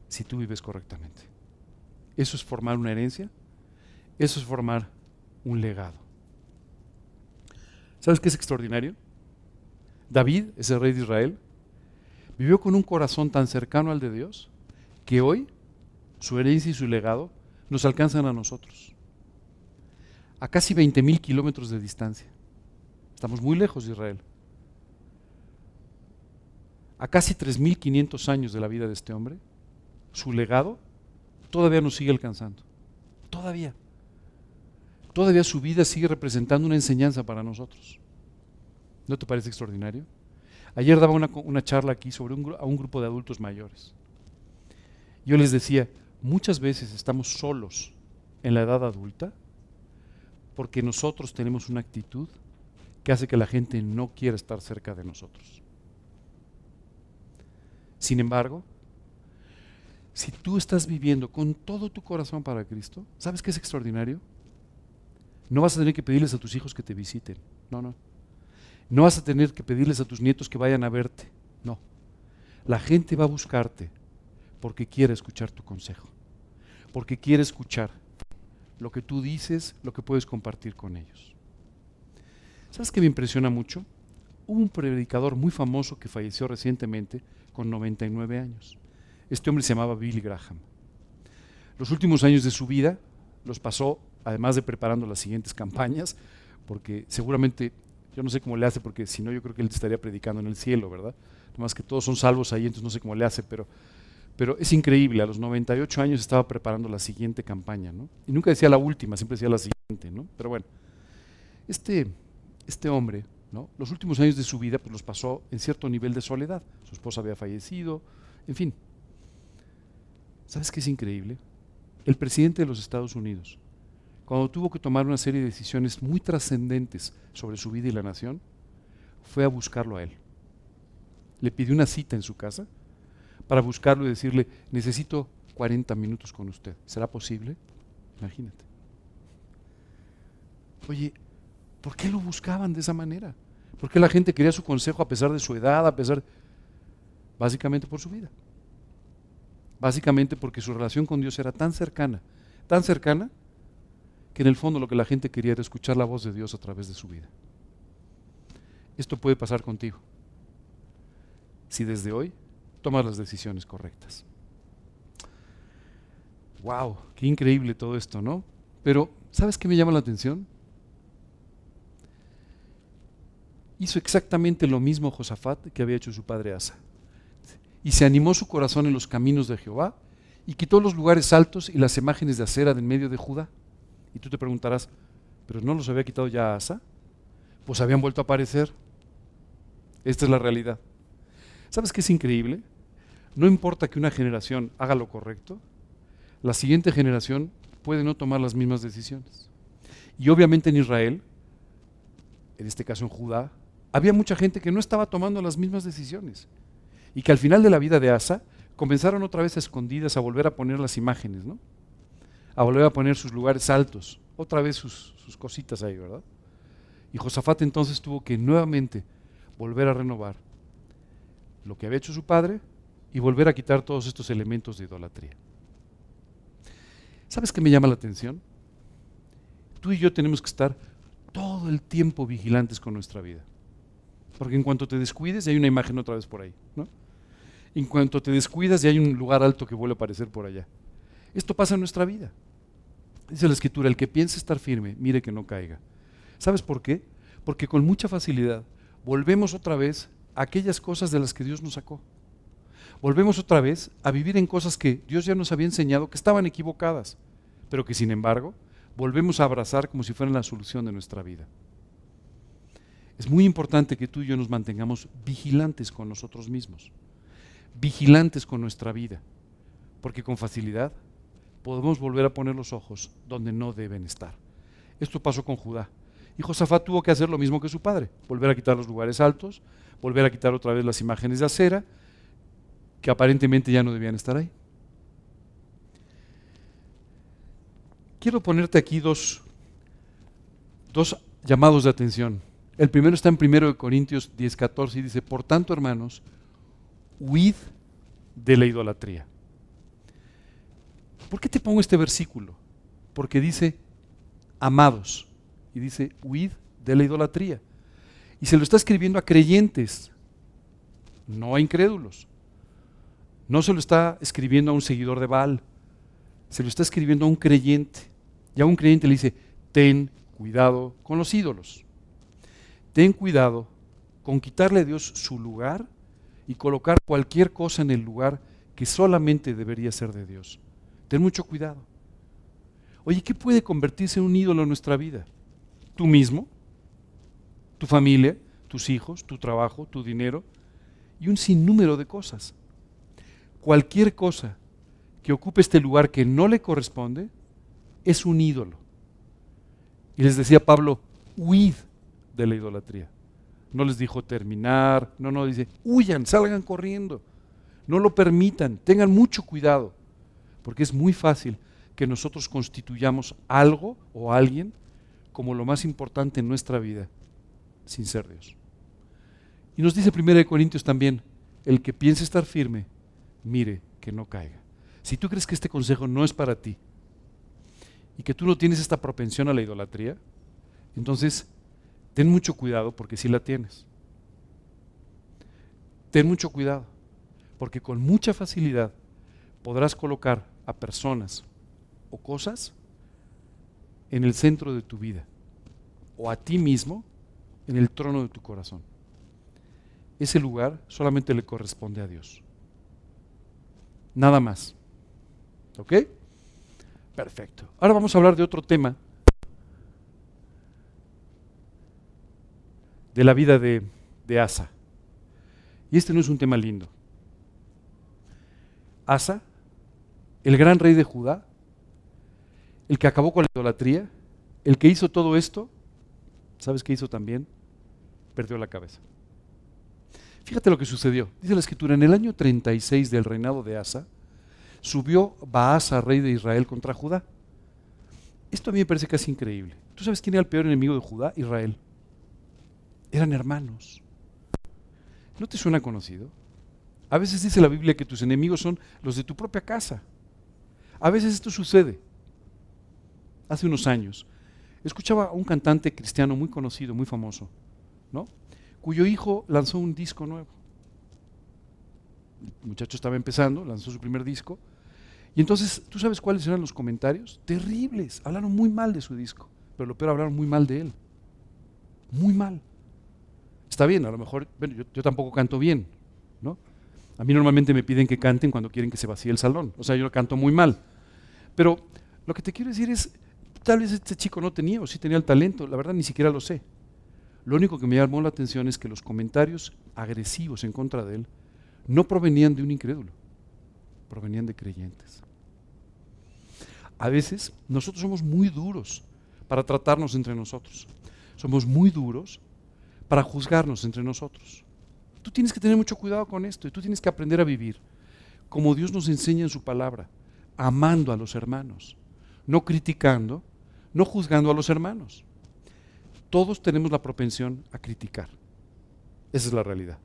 si tú vives correctamente. Eso es formar una herencia, eso es formar un legado. ¿Sabes qué es extraordinario? David, ese rey de Israel, vivió con un corazón tan cercano al de Dios que hoy su herencia y su legado nos alcanzan a nosotros. A casi 20 mil kilómetros de distancia. Estamos muy lejos de Israel. A casi 3.500 años de la vida de este hombre, su legado todavía nos sigue alcanzando. Todavía. Todavía su vida sigue representando una enseñanza para nosotros. ¿No te parece extraordinario? Ayer daba una, charla aquí sobre a un grupo de adultos mayores. Yo les decía, muchas veces estamos solos en la edad adulta porque nosotros tenemos una actitud que hace que la gente no quiera estar cerca de nosotros. Sin embargo, si tú estás viviendo con todo tu corazón para Cristo, ¿sabes qué es extraordinario? No vas a tener que pedirles a tus hijos que te visiten. No, no. No vas a tener que pedirles a tus nietos que vayan a verte. No. La gente va a buscarte porque quiere escuchar tu consejo, porque quiere escuchar lo que tú dices, lo que puedes compartir con ellos. ¿Sabes qué me impresiona mucho? Hubo un predicador muy famoso que falleció recientemente con 99 años. Este hombre se llamaba Billy Graham. Los últimos años de su vida los pasó, además de preparando las siguientes campañas, porque seguramente, yo no sé cómo le hace, porque si no yo creo que él estaría predicando en el cielo, ¿verdad? Más que todos son salvos ahí, entonces no sé cómo le hace, pero pero es increíble, a los 98 años estaba preparando la siguiente campaña, ¿no? Y nunca decía la última, siempre decía la siguiente, ¿no? Pero bueno, este, este hombre, ¿no? Los últimos años de su vida pues los pasó en cierto nivel de soledad. Su esposa había fallecido, en fin. ¿Sabes qué es increíble? El presidente de los Estados Unidos, cuando tuvo que tomar una serie de decisiones muy trascendentes sobre su vida y la nación, fue a buscarlo a él. Le pidió una cita en su casa para buscarlo y decirle, necesito 40 minutos con usted. ¿Será posible? Imagínate. Oye, ¿por qué lo buscaban de esa manera? ¿Por qué la gente quería su consejo a pesar de su edad, a pesar... Básicamente por su vida. Básicamente porque su relación con Dios era tan cercana, tan cercana, que en el fondo lo que la gente quería era escuchar la voz de Dios a través de su vida. Esto puede pasar contigo. Si desde hoy tomar las decisiones correctas. ¡Wow! ¡Qué increíble todo esto, ¿no? Pero, ¿sabes qué me llama la atención? Hizo exactamente lo mismo Josafat que había hecho su padre Asa. y se animó su corazón en los caminos de Jehová y quitó los lugares altos y las imágenes de acera del medio de Judá. Y tú te preguntarás, ¿pero no los había quitado ya Asa? Pues habían vuelto a aparecer. Esta es la realidad. ¿Sabes qué es increíble? No importa que una generación haga lo correcto, la siguiente generación puede no tomar las mismas decisiones. Y obviamente en Israel, en este caso en Judá, había mucha gente que no estaba tomando las mismas decisiones. Y que al final de la vida de Asa comenzaron otra vez a escondidas a volver a poner las imágenes, ¿no? A volver a poner sus lugares altos, otra vez sus, cositas ahí, ¿verdad? Y Josafat entonces tuvo que nuevamente volver a renovar lo que había hecho su padre y volver a quitar todos estos elementos de idolatría. ¿Sabes qué me llama la atención? Tú y yo tenemos que estar todo el tiempo vigilantes con nuestra vida. Porque en cuanto te descuides, hay una imagen otra vez por ahí. ¿no? En cuanto te descuidas, ya hay un lugar alto que vuelve a aparecer por allá. Esto pasa en nuestra vida. Dice la escritura, el que piense estar firme, mire que no caiga. ¿Sabes por qué? Porque con mucha facilidad volvemos otra vez a aquellas cosas de las que Dios nos sacó. Volvemos otra vez a vivir en cosas que Dios ya nos había enseñado que estaban equivocadas, pero que sin embargo volvemos a abrazar como si fueran la solución de nuestra vida. Es muy importante que tú y yo nos mantengamos vigilantes con nosotros mismos vigilantes con nuestra vida, porque con facilidad podemos volver a poner los ojos donde no deben estar. Esto pasó con Judá. Y Josafat tuvo que hacer lo mismo que su padre, volver a quitar los lugares altos, volver a quitar otra vez las imágenes de acera, que aparentemente ya no debían estar ahí. Quiero ponerte aquí dos, dos llamados de atención. El primero está en 1 Corintios 10, 14 y dice, por tanto hermanos, huid de la idolatría. ¿Por qué te pongo este versículo? Porque dice, amados, y dice, huid de la idolatría. Y se lo está escribiendo a creyentes, no a incrédulos. No se lo está escribiendo a un seguidor de Baal, se lo está escribiendo a un creyente. Y a un creyente le dice, ten cuidado con los ídolos. Ten cuidado con quitarle a Dios su lugar y colocar cualquier cosa en el lugar que solamente debería ser de Dios. Ten mucho cuidado. Oye, ¿qué puede convertirse en un ídolo en nuestra vida? Tú mismo, tu familia, tus hijos, tu trabajo, tu dinero y un sinnúmero de cosas. Cualquier cosa que ocupe este lugar que no le corresponde es un ídolo. Y les decía Pablo, huid de la idolatría. No les dijo terminar, no, no, dice, huyan, salgan corriendo. No lo permitan, tengan mucho cuidado, porque es muy fácil que nosotros constituyamos algo o alguien como lo más importante en nuestra vida, sin ser Dios. Y nos dice 1 Corintios también, el que piense estar firme, mire que no caiga. Si tú crees que este consejo no es para ti y que tú no tienes esta propensión a la idolatría, entonces Ten mucho cuidado porque sí la tienes. Ten mucho cuidado porque con mucha facilidad podrás colocar a personas o cosas en el centro de tu vida o a ti mismo en el trono de tu corazón. Ese lugar solamente le corresponde a Dios. Nada más. ¿Ok? Perfecto. Ahora vamos a hablar de otro tema de la vida de, Asa. Y este no es un tema lindo. Asa, el gran rey de Judá, el que acabó con la idolatría, el que hizo todo esto, ¿sabes qué hizo también? Perdió la cabeza. Fíjate lo que sucedió. Dice la escritura, en el año 36 del reinado de Asa, subió Baasa, rey de Israel, contra Judá. Esto a mí me parece casi increíble. ¿Tú sabes quién era el peor enemigo de Judá? Israel. Eran hermanos. ¿No te suena conocido? A veces dice la Biblia que tus enemigos son los de tu propia casa. A veces esto sucede. Hace unos años escuchaba a un cantante cristiano muy conocido, muy famoso, ¿no? Cuyo hijo lanzó un disco nuevo. El muchacho estaba empezando, lanzó su primer disco. Y entonces, ¿tú sabes cuáles eran los comentarios? Terribles. Hablaron muy mal de su disco. Pero lo peor, hablaron muy mal de él. Muy mal. Está bien, a lo mejor, bueno, yo, tampoco canto bien, ¿no? A mí normalmente me piden que canten cuando quieren que se vacíe el salón. O sea, yo lo canto muy mal. Pero lo que te quiero decir es, tal vez este chico no tenía o sí tenía el talento, la verdad ni siquiera lo sé. Lo único que me llamó la atención es que los comentarios agresivos en contra de él no provenían de un incrédulo, provenían de creyentes. A veces nosotros somos muy duros para tratarnos entre nosotros. Somos muy duros para juzgarnos entre nosotros. Tú tienes que tener mucho cuidado con esto y tú tienes que aprender a vivir como Dios nos enseña en su palabra, amando a los hermanos, no criticando, no juzgando a los hermanos. Todos tenemos la propensión a criticar. Esa es la realidad.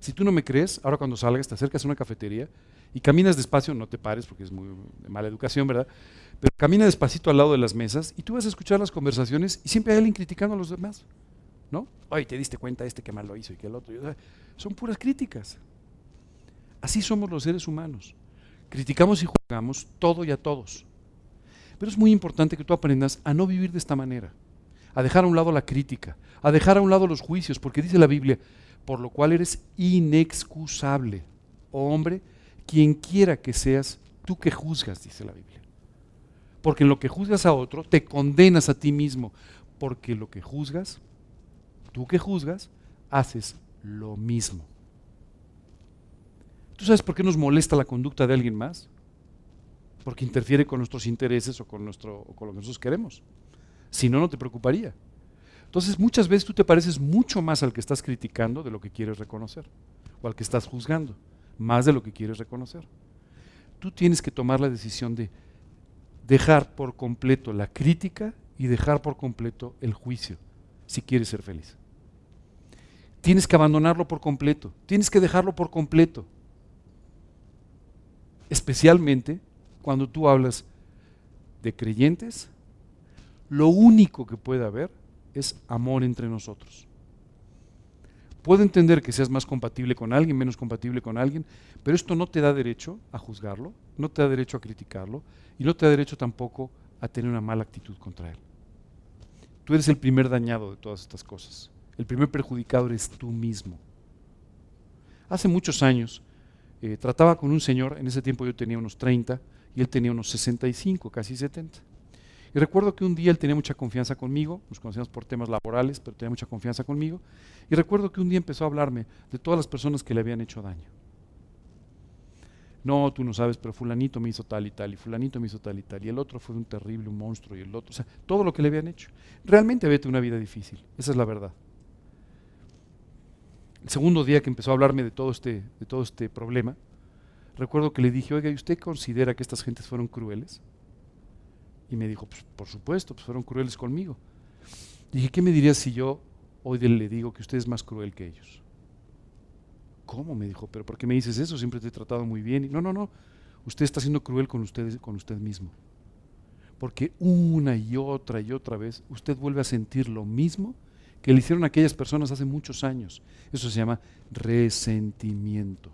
Si tú no me crees, ahora cuando salgas te acercas a una cafetería y caminas despacio, no te pares porque es muy de mala educación, ¿verdad? Pero camina despacito al lado de las mesas y tú vas a escuchar las conversaciones y siempre hay alguien criticando a los demás, ¿no? Ay, te diste cuenta este que mal lo hizo y que el otro. Son puras críticas. Así somos los seres humanos. Criticamos y juzgamos todo y a todos. Pero es muy importante que tú aprendas a no vivir de esta manera, a dejar a un lado la crítica, a dejar a un lado los juicios, porque dice la Biblia, por lo cual eres inexcusable, oh hombre, quien quiera que seas, tú que juzgas, dice la Biblia. Porque en lo que juzgas a otro, te condenas a ti mismo, porque lo que juzgas, tú que juzgas, haces lo mismo. ¿Tú sabes por qué nos molesta la conducta de alguien más? Porque interfiere con nuestros intereses o con, nuestro, o con lo que nosotros queremos. Si no, no te preocuparía. Entonces, muchas veces tú te pareces mucho más al que estás criticando de lo que quieres reconocer, o al que estás juzgando, más de lo que quieres reconocer. Tú tienes que tomar la decisión de dejar por completo la crítica y dejar por completo el juicio, si quieres ser feliz. Tienes que abandonarlo por completo, tienes que dejarlo por completo especialmente cuando tú hablas de creyentes, lo único que puede haber es amor entre nosotros. Puedo entender que seas más compatible con alguien, menos compatible con alguien, pero esto no te da derecho a juzgarlo, no te da derecho a criticarlo y no te da derecho tampoco a tener una mala actitud contra él. Tú eres el primer dañado de todas estas cosas. El primer perjudicado eres tú mismo. Hace muchos años eh, trataba con un señor, en ese tiempo yo tenía unos 30 y él tenía unos 65, casi 70. Y recuerdo que un día él tenía mucha confianza conmigo, nos conocíamos por temas laborales, pero tenía mucha confianza conmigo. Y recuerdo que un día empezó a hablarme de todas las personas que le habían hecho daño. No, tú no sabes, pero fulanito me hizo tal y tal, y fulanito me hizo tal y tal, y el otro fue un terrible, un monstruo, y el otro, o sea, todo lo que le habían hecho. Realmente había una vida difícil, esa es la verdad el segundo día que empezó a hablarme de todo este, de todo este problema, recuerdo que le dije, oiga, ¿y usted considera que estas gentes fueron crueles? Y me dijo, pues por supuesto, pues fueron crueles conmigo. Dije, ¿qué me dirías si yo hoy le digo que usted es más cruel que ellos? ¿Cómo? Me dijo, pero ¿por qué me dices eso? Siempre te he tratado muy bien. Y, no, no, no, usted está siendo cruel con usted, con usted mismo. Porque una y otra y otra vez usted vuelve a sentir lo mismo que le hicieron aquellas personas hace muchos años. Eso se llama resentimiento.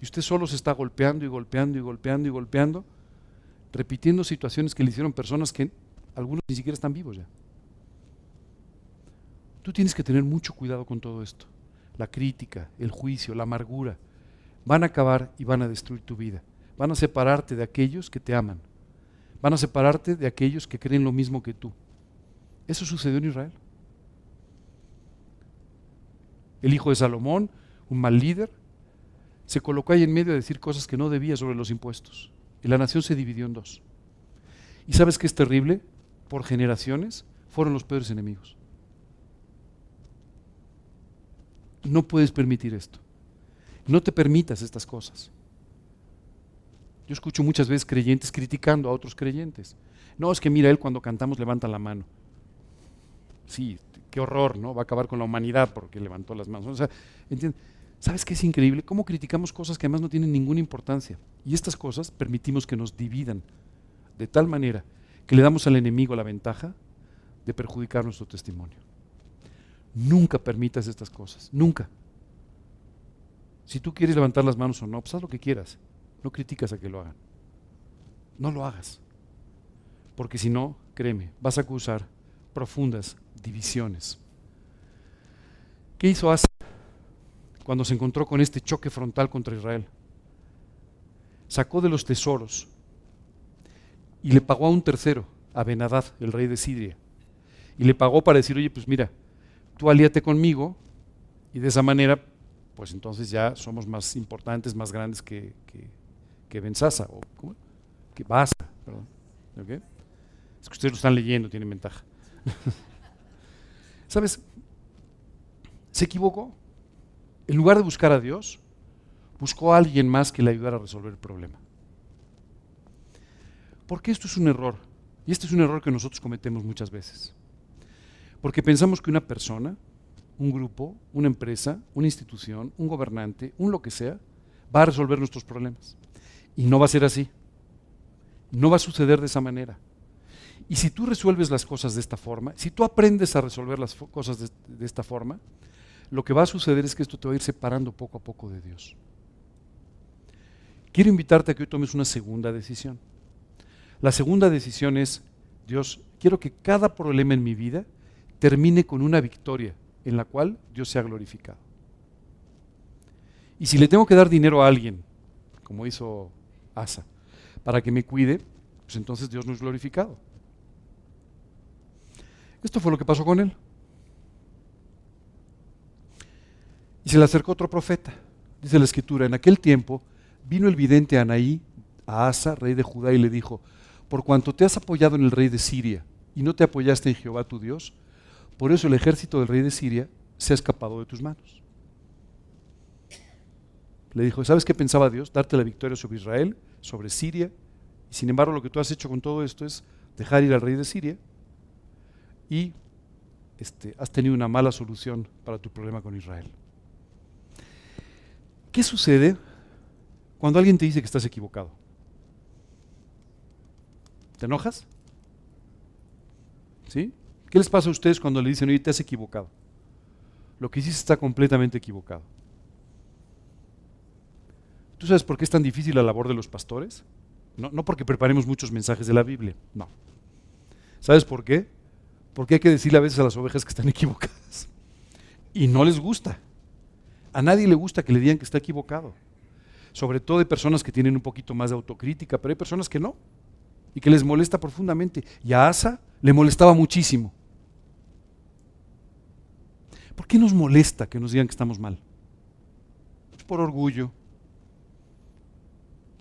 Y usted solo se está golpeando y golpeando y golpeando y golpeando, repitiendo situaciones que le hicieron personas que algunos ni siquiera están vivos ya. Tú tienes que tener mucho cuidado con todo esto. La crítica, el juicio, la amargura, van a acabar y van a destruir tu vida. Van a separarte de aquellos que te aman. Van a separarte de aquellos que creen lo mismo que tú. Eso sucedió en Israel. El hijo de Salomón, un mal líder, se colocó ahí en medio a decir cosas que no debía sobre los impuestos. Y la nación se dividió en dos. ¿Y sabes qué es terrible? Por generaciones fueron los peores enemigos. No puedes permitir esto. No te permitas estas cosas. Yo escucho muchas veces creyentes criticando a otros creyentes. No, es que mira, él cuando cantamos levanta la mano sí, qué horror, ¿no? Va a acabar con la humanidad porque levantó las manos. O sea, ¿Sabes qué es increíble? ¿Cómo criticamos cosas que además no tienen ninguna importancia? Y estas cosas permitimos que nos dividan de tal manera que le damos al enemigo la ventaja de perjudicar nuestro testimonio. Nunca permitas estas cosas, nunca. Si tú quieres levantar las manos o no, pues haz lo que quieras. No criticas a que lo hagan. No lo hagas. Porque si no, créeme, vas a acusar profundas divisiones. ¿Qué hizo Asa? cuando se encontró con este choque frontal contra Israel. Sacó de los tesoros y le pagó a un tercero, a Benadad, el rey de Siria. Y le pagó para decir, oye, pues mira, tú alíate conmigo y de esa manera, pues entonces ya somos más importantes, más grandes que, que, que o que Basa, perdón. Es que ustedes lo están leyendo, tienen ventaja. ¿Sabes? Se equivocó. En lugar de buscar a Dios, buscó a alguien más que le ayudara a resolver el problema. Porque esto es un error. Y este es un error que nosotros cometemos muchas veces. Porque pensamos que una persona, un grupo, una empresa, una institución, un gobernante, un lo que sea, va a resolver nuestros problemas. Y no va a ser así. No va a suceder de esa manera. Y si tú resuelves las cosas de esta forma, si tú aprendes a resolver las cosas de, esta forma, lo que va a suceder es que esto te va a ir separando poco a poco de Dios. Quiero invitarte a que hoy tomes una segunda decisión. La segunda decisión es, Dios, quiero que cada problema en mi vida termine con una victoria en la cual Dios sea glorificado. Y si le tengo que dar dinero a alguien, como hizo Asa, para que me cuide, pues entonces Dios no es glorificado. Esto fue lo que pasó con él. Y se le acercó otro profeta. Dice la escritura, en aquel tiempo vino el vidente Anaí a Asa, rey de Judá, y le dijo, por cuanto te has apoyado en el rey de Siria y no te apoyaste en Jehová tu Dios, por eso el ejército del rey de Siria se ha escapado de tus manos. Le dijo, ¿sabes qué pensaba Dios? Darte la victoria sobre Israel, sobre Siria. Y sin embargo lo que tú has hecho con todo esto es dejar ir al rey de Siria y este, has tenido una mala solución para tu problema con Israel. ¿Qué sucede cuando alguien te dice que estás equivocado? ¿Te enojas? ¿Sí? ¿Qué les pasa a ustedes cuando le dicen, oye, te has equivocado? Lo que hiciste está completamente equivocado. ¿Tú sabes por qué es tan difícil la labor de los pastores? No, no porque preparemos muchos mensajes de la Biblia, no. ¿Sabes por qué? Porque hay que decirle a veces a las ovejas que están equivocadas. Y no les gusta. A nadie le gusta que le digan que está equivocado. Sobre todo hay personas que tienen un poquito más de autocrítica, pero hay personas que no. Y que les molesta profundamente. Y a Asa le molestaba muchísimo. ¿Por qué nos molesta que nos digan que estamos mal? Pues por orgullo.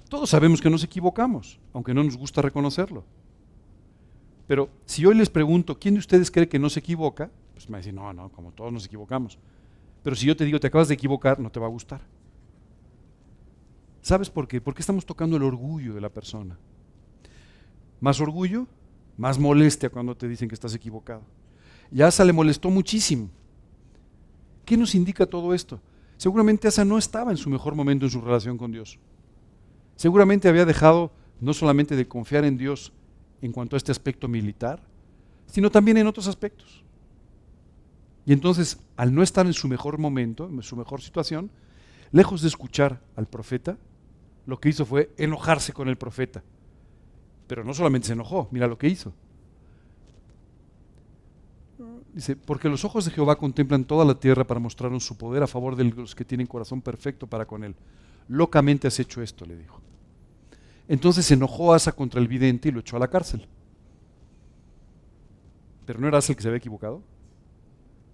Todos sabemos que nos equivocamos, aunque no nos gusta reconocerlo. Pero si hoy les pregunto, ¿quién de ustedes cree que no se equivoca? Pues me dicen, no, no, como todos nos equivocamos. Pero si yo te digo, te acabas de equivocar, no te va a gustar. ¿Sabes por qué? Porque estamos tocando el orgullo de la persona. Más orgullo, más molestia cuando te dicen que estás equivocado. Y a Asa le molestó muchísimo. ¿Qué nos indica todo esto? Seguramente Asa no estaba en su mejor momento en su relación con Dios. Seguramente había dejado no solamente de confiar en Dios, en cuanto a este aspecto militar, sino también en otros aspectos. Y entonces, al no estar en su mejor momento, en su mejor situación, lejos de escuchar al profeta, lo que hizo fue enojarse con el profeta. Pero no solamente se enojó, mira lo que hizo. Dice, porque los ojos de Jehová contemplan toda la tierra para mostrarnos su poder a favor de los que tienen corazón perfecto para con él. Locamente has hecho esto, le dijo. Entonces se enojó Asa contra el vidente y lo echó a la cárcel. Pero no era Asa el que se había equivocado.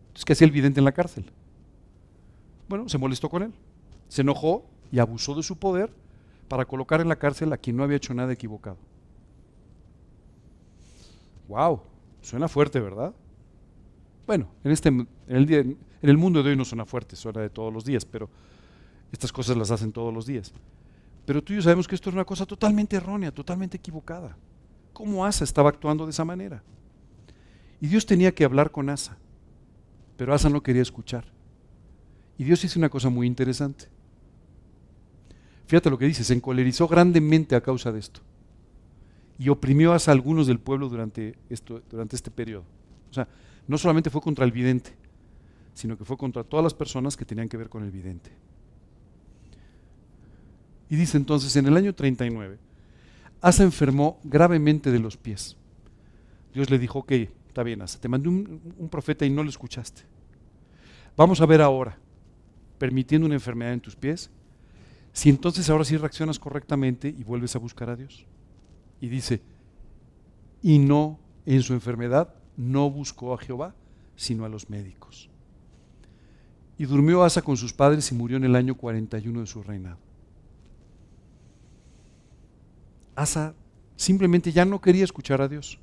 Entonces, ¿qué hacía el vidente en la cárcel? Bueno, se molestó con él. Se enojó y abusó de su poder para colocar en la cárcel a quien no había hecho nada equivocado. Wow, suena fuerte, ¿verdad? Bueno, en, este, en, el día, en el mundo de hoy no suena fuerte, suena de todos los días, pero estas cosas las hacen todos los días. Pero tú y yo sabemos que esto es una cosa totalmente errónea, totalmente equivocada. ¿Cómo Asa estaba actuando de esa manera? Y Dios tenía que hablar con Asa, pero Asa no quería escuchar. Y Dios hizo una cosa muy interesante. Fíjate lo que dice, se encolerizó grandemente a causa de esto. Y oprimió a Asa algunos del pueblo durante, durante este periodo. O sea, no solamente fue contra el vidente, sino que fue contra todas las personas que tenían que ver con el vidente. Y dice entonces, en el año 39, Asa enfermó gravemente de los pies. Dios le dijo, ok, está bien, Asa, te mandé un, un profeta y no lo escuchaste. Vamos a ver ahora. permitiendo una enfermedad en tus pies, si entonces ahora sí reaccionas correctamente y vuelves a buscar a Dios. Y dice, y no en su enfermedad, no buscó a Jehová, sino a los médicos. Y durmió Asa con sus padres y murió en el año 41 de su reinado. Asa simplemente ya no quería escuchar a Dios,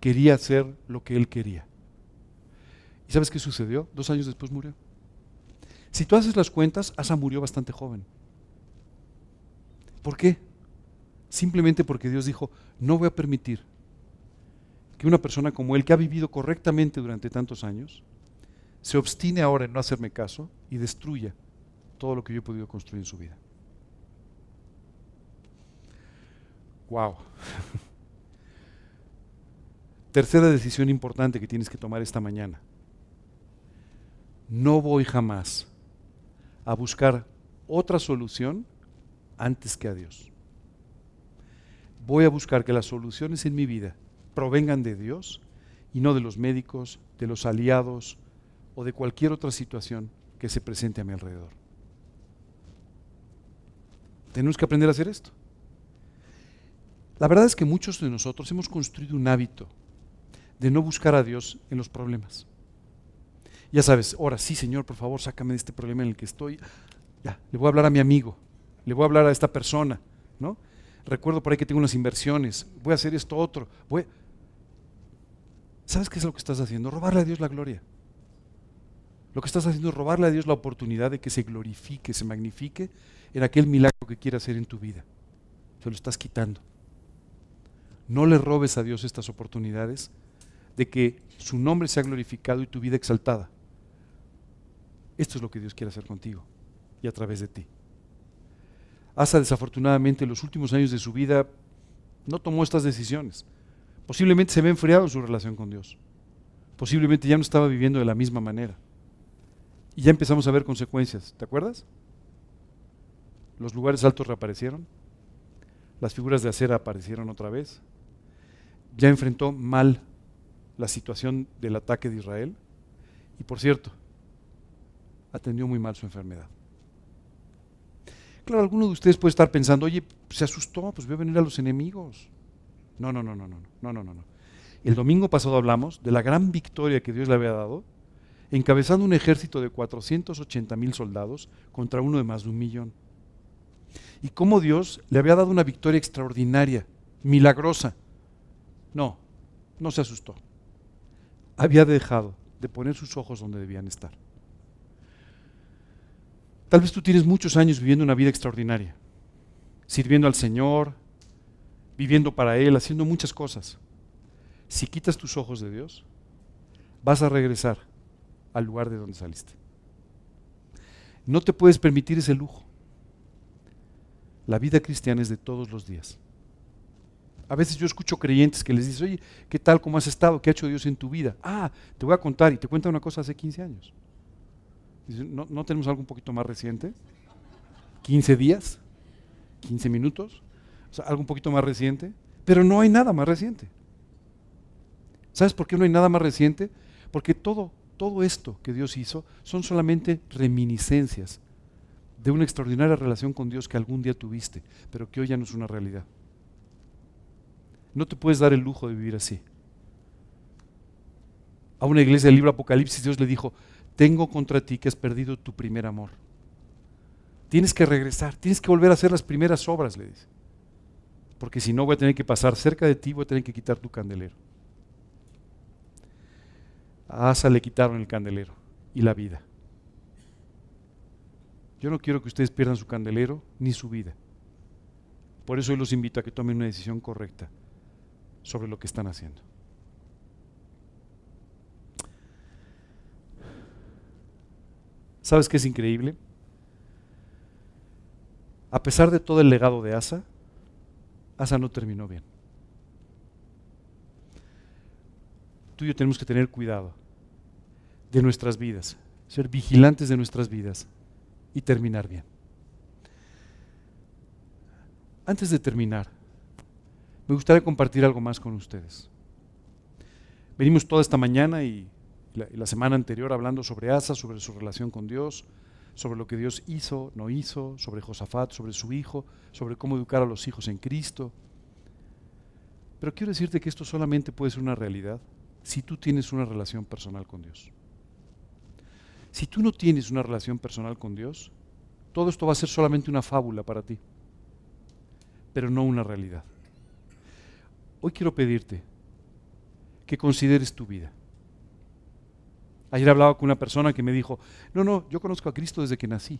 quería hacer lo que él quería. ¿Y sabes qué sucedió? Dos años después murió. Si tú haces las cuentas, Asa murió bastante joven. ¿Por qué? Simplemente porque Dios dijo, no voy a permitir que una persona como él, que ha vivido correctamente durante tantos años, se obstine ahora en no hacerme caso y destruya todo lo que yo he podido construir en su vida. Wow. Tercera decisión importante que tienes que tomar esta mañana. No voy jamás a buscar otra solución antes que a Dios. Voy a buscar que las soluciones en mi vida provengan de Dios y no de los médicos, de los aliados o de cualquier otra situación que se presente a mi alrededor. Tenemos que aprender a hacer esto. La verdad es que muchos de nosotros hemos construido un hábito de no buscar a Dios en los problemas. Ya sabes, ahora sí, Señor, por favor, sácame de este problema en el que estoy. Ya, le voy a hablar a mi amigo, le voy a hablar a esta persona, ¿no? Recuerdo por ahí que tengo unas inversiones, voy a hacer esto otro, voy ¿Sabes qué es lo que estás haciendo? Robarle a Dios la gloria. Lo que estás haciendo es robarle a Dios la oportunidad de que se glorifique, se magnifique en aquel milagro que quiere hacer en tu vida. Se lo estás quitando. No le robes a Dios estas oportunidades de que su nombre sea glorificado y tu vida exaltada. Esto es lo que Dios quiere hacer contigo y a través de ti. Asa desafortunadamente en los últimos años de su vida no tomó estas decisiones. Posiblemente se ve enfriado en su relación con Dios. Posiblemente ya no estaba viviendo de la misma manera. Y ya empezamos a ver consecuencias. ¿Te acuerdas? Los lugares altos reaparecieron. Las figuras de acera aparecieron otra vez. Ya enfrentó mal la situación del ataque de Israel. Y por cierto, atendió muy mal su enfermedad. Claro, alguno de ustedes puede estar pensando, oye, se asustó, pues a venir a los enemigos. No, no, no, no, no, no, no, no, no. El domingo pasado hablamos de la gran victoria que Dios le había dado, encabezando un ejército de 480 mil soldados contra uno de más de un millón. Y cómo Dios le había dado una victoria extraordinaria, milagrosa. No, no se asustó. Había dejado de poner sus ojos donde debían estar. Tal vez tú tienes muchos años viviendo una vida extraordinaria, sirviendo al Señor, viviendo para Él, haciendo muchas cosas. Si quitas tus ojos de Dios, vas a regresar al lugar de donde saliste. No te puedes permitir ese lujo. La vida cristiana es de todos los días. A veces yo escucho creyentes que les dicen, oye, ¿qué tal? ¿Cómo has estado? ¿Qué ha hecho Dios en tu vida? Ah, te voy a contar y te cuenta una cosa hace 15 años. ¿no, ¿no tenemos algo un poquito más reciente? ¿15 días? ¿15 minutos? algo un poquito más reciente, pero no hay nada más reciente. ¿Sabes por qué no hay nada más reciente? Porque todo, todo esto que Dios hizo son solamente reminiscencias de una extraordinaria relación con Dios que algún día tuviste, pero que hoy ya no es una realidad. No te puedes dar el lujo de vivir así. A una iglesia del libro Apocalipsis Dios le dijo, tengo contra ti que has perdido tu primer amor. Tienes que regresar, tienes que volver a hacer las primeras obras, le dice porque si no voy a tener que pasar cerca de ti, voy a tener que quitar tu candelero. A Asa le quitaron el candelero y la vida. Yo no quiero que ustedes pierdan su candelero ni su vida. Por eso hoy los invito a que tomen una decisión correcta sobre lo que están haciendo. ¿Sabes qué es increíble? A pesar de todo el legado de Asa, Asa no terminó bien. Tú y yo tenemos que tener cuidado de nuestras vidas, ser vigilantes de nuestras vidas y terminar bien. Antes de terminar, me gustaría compartir algo más con ustedes. Venimos toda esta mañana y la, semana anterior hablando sobre Asa, sobre su relación con Dios, sobre lo que Dios hizo, no hizo, sobre Josafat, sobre su hijo, sobre cómo educar a los hijos en Cristo. Pero quiero decirte que esto solamente puede ser una realidad si tú tienes una relación personal con Dios. Si tú no tienes una relación personal con Dios, todo esto va a ser solamente una fábula para ti, pero no una realidad. Hoy quiero pedirte que consideres tu vida. Ayer hablaba con una persona que me dijo, no, no, yo conozco a Cristo desde que nací.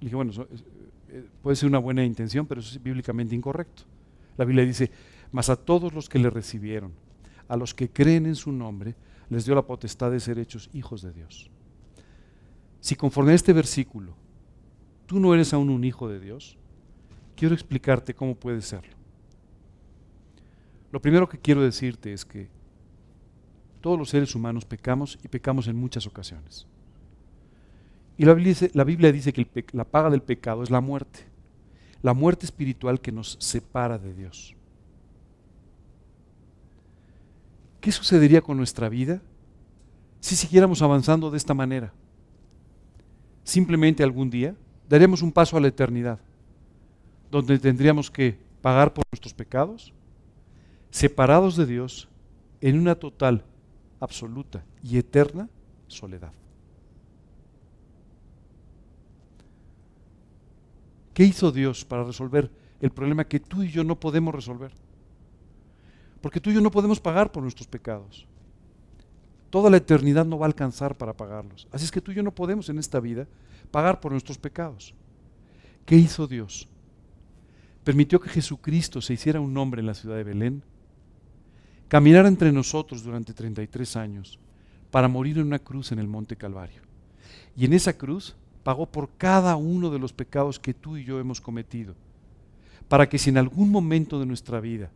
Le dije, bueno, eh, puede ser una buena intención, pero eso es bíblicamente incorrecto. La Biblia dice, mas a todos los que le recibieron, a los que creen en su nombre, les dio la potestad de ser hechos hijos de Dios. Si conforme a este versículo tú no eres aún un hijo de Dios, quiero explicarte cómo puedes serlo. Lo primero que quiero decirte es que todos los seres humanos pecamos y pecamos en muchas ocasiones. Y la Biblia dice, que la paga del pecado es la muerte, la muerte espiritual que nos separa de Dios. ¿Qué sucedería con nuestra vida si siguiéramos avanzando de esta manera? Simplemente algún día daríamos un paso a la eternidad, donde tendríamos que pagar por nuestros pecados, separados de Dios en una total absoluta y eterna soledad. ¿Qué hizo Dios para resolver el problema que tú y yo no podemos resolver? Porque tú y yo no podemos pagar por nuestros pecados. Toda la eternidad no va a alcanzar para pagarlos. Así es que tú y yo no podemos en esta vida pagar por nuestros pecados. ¿Qué hizo Dios? Permitió que Jesucristo se hiciera un hombre en la ciudad de Belén caminar entre nosotros durante 33 años para morir en una cruz en el Monte Calvario. Y en esa cruz pagó por cada uno de los pecados que tú y yo hemos cometido, para que si en algún momento de nuestra vida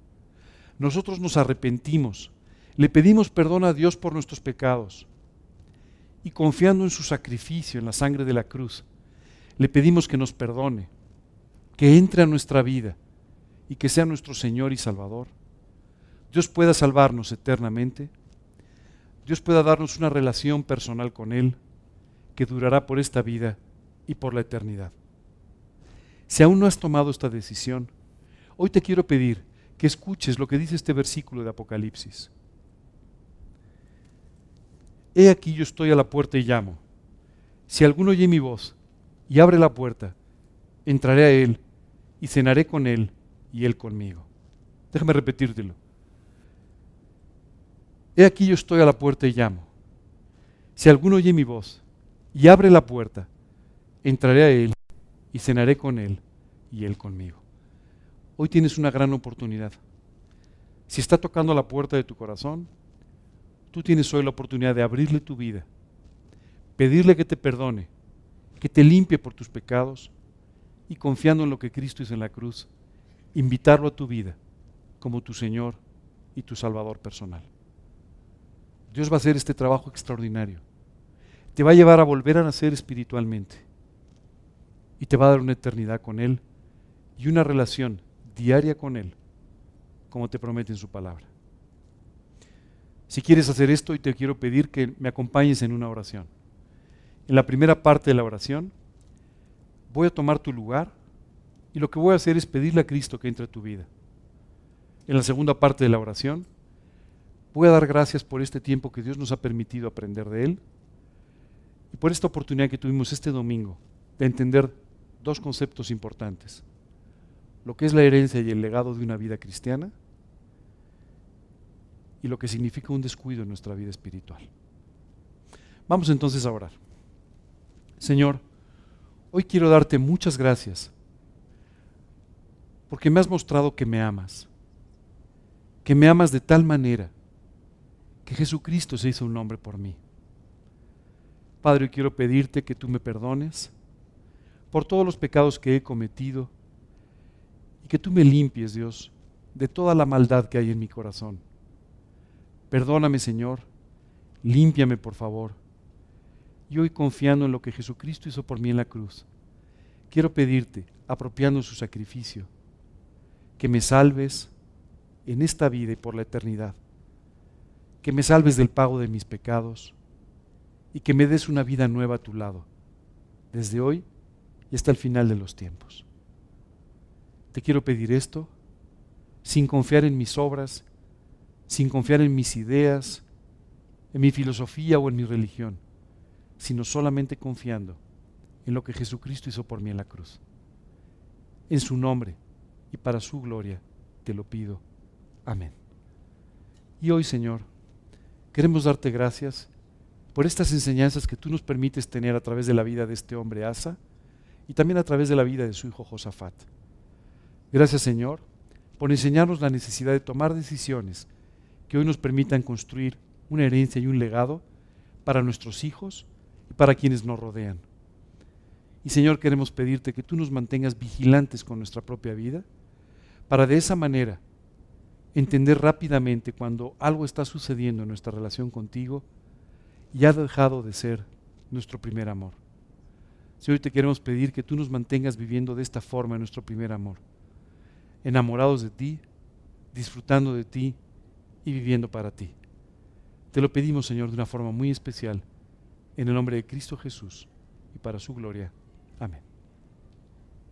nosotros nos arrepentimos, le pedimos perdón a Dios por nuestros pecados y confiando en su sacrificio, en la sangre de la cruz, le pedimos que nos perdone, que entre a nuestra vida y que sea nuestro Señor y Salvador Dios pueda salvarnos eternamente, Dios pueda darnos una relación personal con Él que durará por esta vida y por la eternidad. Si aún no has tomado esta decisión, hoy te quiero pedir que escuches lo que dice este versículo de Apocalipsis. He aquí yo estoy a la puerta y llamo. Si alguno oye mi voz y abre la puerta, entraré a él y cenaré con él y él conmigo. Déjame repetírtelo. He aquí yo estoy a la puerta y llamo. Si alguno oye mi voz y abre la puerta, entraré a él y cenaré con él y él conmigo. Hoy tienes una gran oportunidad. Si está tocando la puerta de tu corazón, tú tienes hoy la oportunidad de abrirle tu vida, pedirle que te perdone, que te limpie por tus pecados y confiando en lo que Cristo hizo en la cruz, invitarlo a tu vida como tu Señor y tu Salvador personal. Dios va a hacer este trabajo extraordinario. Te va a llevar a volver a nacer espiritualmente. Y te va a dar una eternidad con Él y una relación diaria con Él, como te promete en su palabra. Si quieres hacer esto, y te quiero pedir que me acompañes en una oración. En la primera parte de la oración, voy a tomar tu lugar y lo que voy a hacer es pedirle a Cristo que entre a tu vida. En la segunda parte de la oración, Voy a dar gracias por este tiempo que Dios nos ha permitido aprender de Él y por esta oportunidad que tuvimos este domingo de entender dos conceptos importantes. Lo que es la herencia y el legado de una vida cristiana y lo que significa un descuido en nuestra vida espiritual. Vamos entonces a orar. Señor, hoy quiero darte muchas gracias porque me has mostrado que me amas, que me amas de tal manera que Jesucristo se hizo un hombre por mí. Padre, quiero pedirte que tú me perdones por todos los pecados que he cometido y que tú me limpies, Dios, de toda la maldad que hay en mi corazón. Perdóname, Señor, límpiame, por favor. Y hoy confiando en lo que Jesucristo hizo por mí en la cruz, quiero pedirte, apropiando su sacrificio, que me salves en esta vida y por la eternidad que me salves del pago de mis pecados y que me des una vida nueva a tu lado, desde hoy y hasta el final de los tiempos. Te quiero pedir esto sin confiar en mis obras, sin confiar en mis ideas, en mi filosofía o en mi religión, sino solamente confiando en lo que Jesucristo hizo por mí en la cruz. En su nombre y para su gloria te lo pido. Amén. Y hoy, Señor, queremos darte gracias por estas enseñanzas que tú nos permites tener a través de la vida de este hombre Asa y también a través de la vida de su hijo Josafat. Gracias, Señor, por enseñarnos la necesidad de tomar decisiones que hoy nos permitan construir una herencia y un legado para nuestros hijos y para quienes nos rodean. Y Señor, queremos pedirte que tú nos mantengas vigilantes con nuestra propia vida, para de esa manera entender rápidamente cuando algo está sucediendo en nuestra relación contigo y ha dejado de ser nuestro primer amor. Señor, te queremos pedir que tú nos mantengas viviendo de esta forma nuestro primer amor, enamorados de ti, disfrutando de ti y viviendo para ti. Te lo pedimos, Señor, de una forma muy especial, en el nombre de Cristo Jesús y para su gloria. Amén.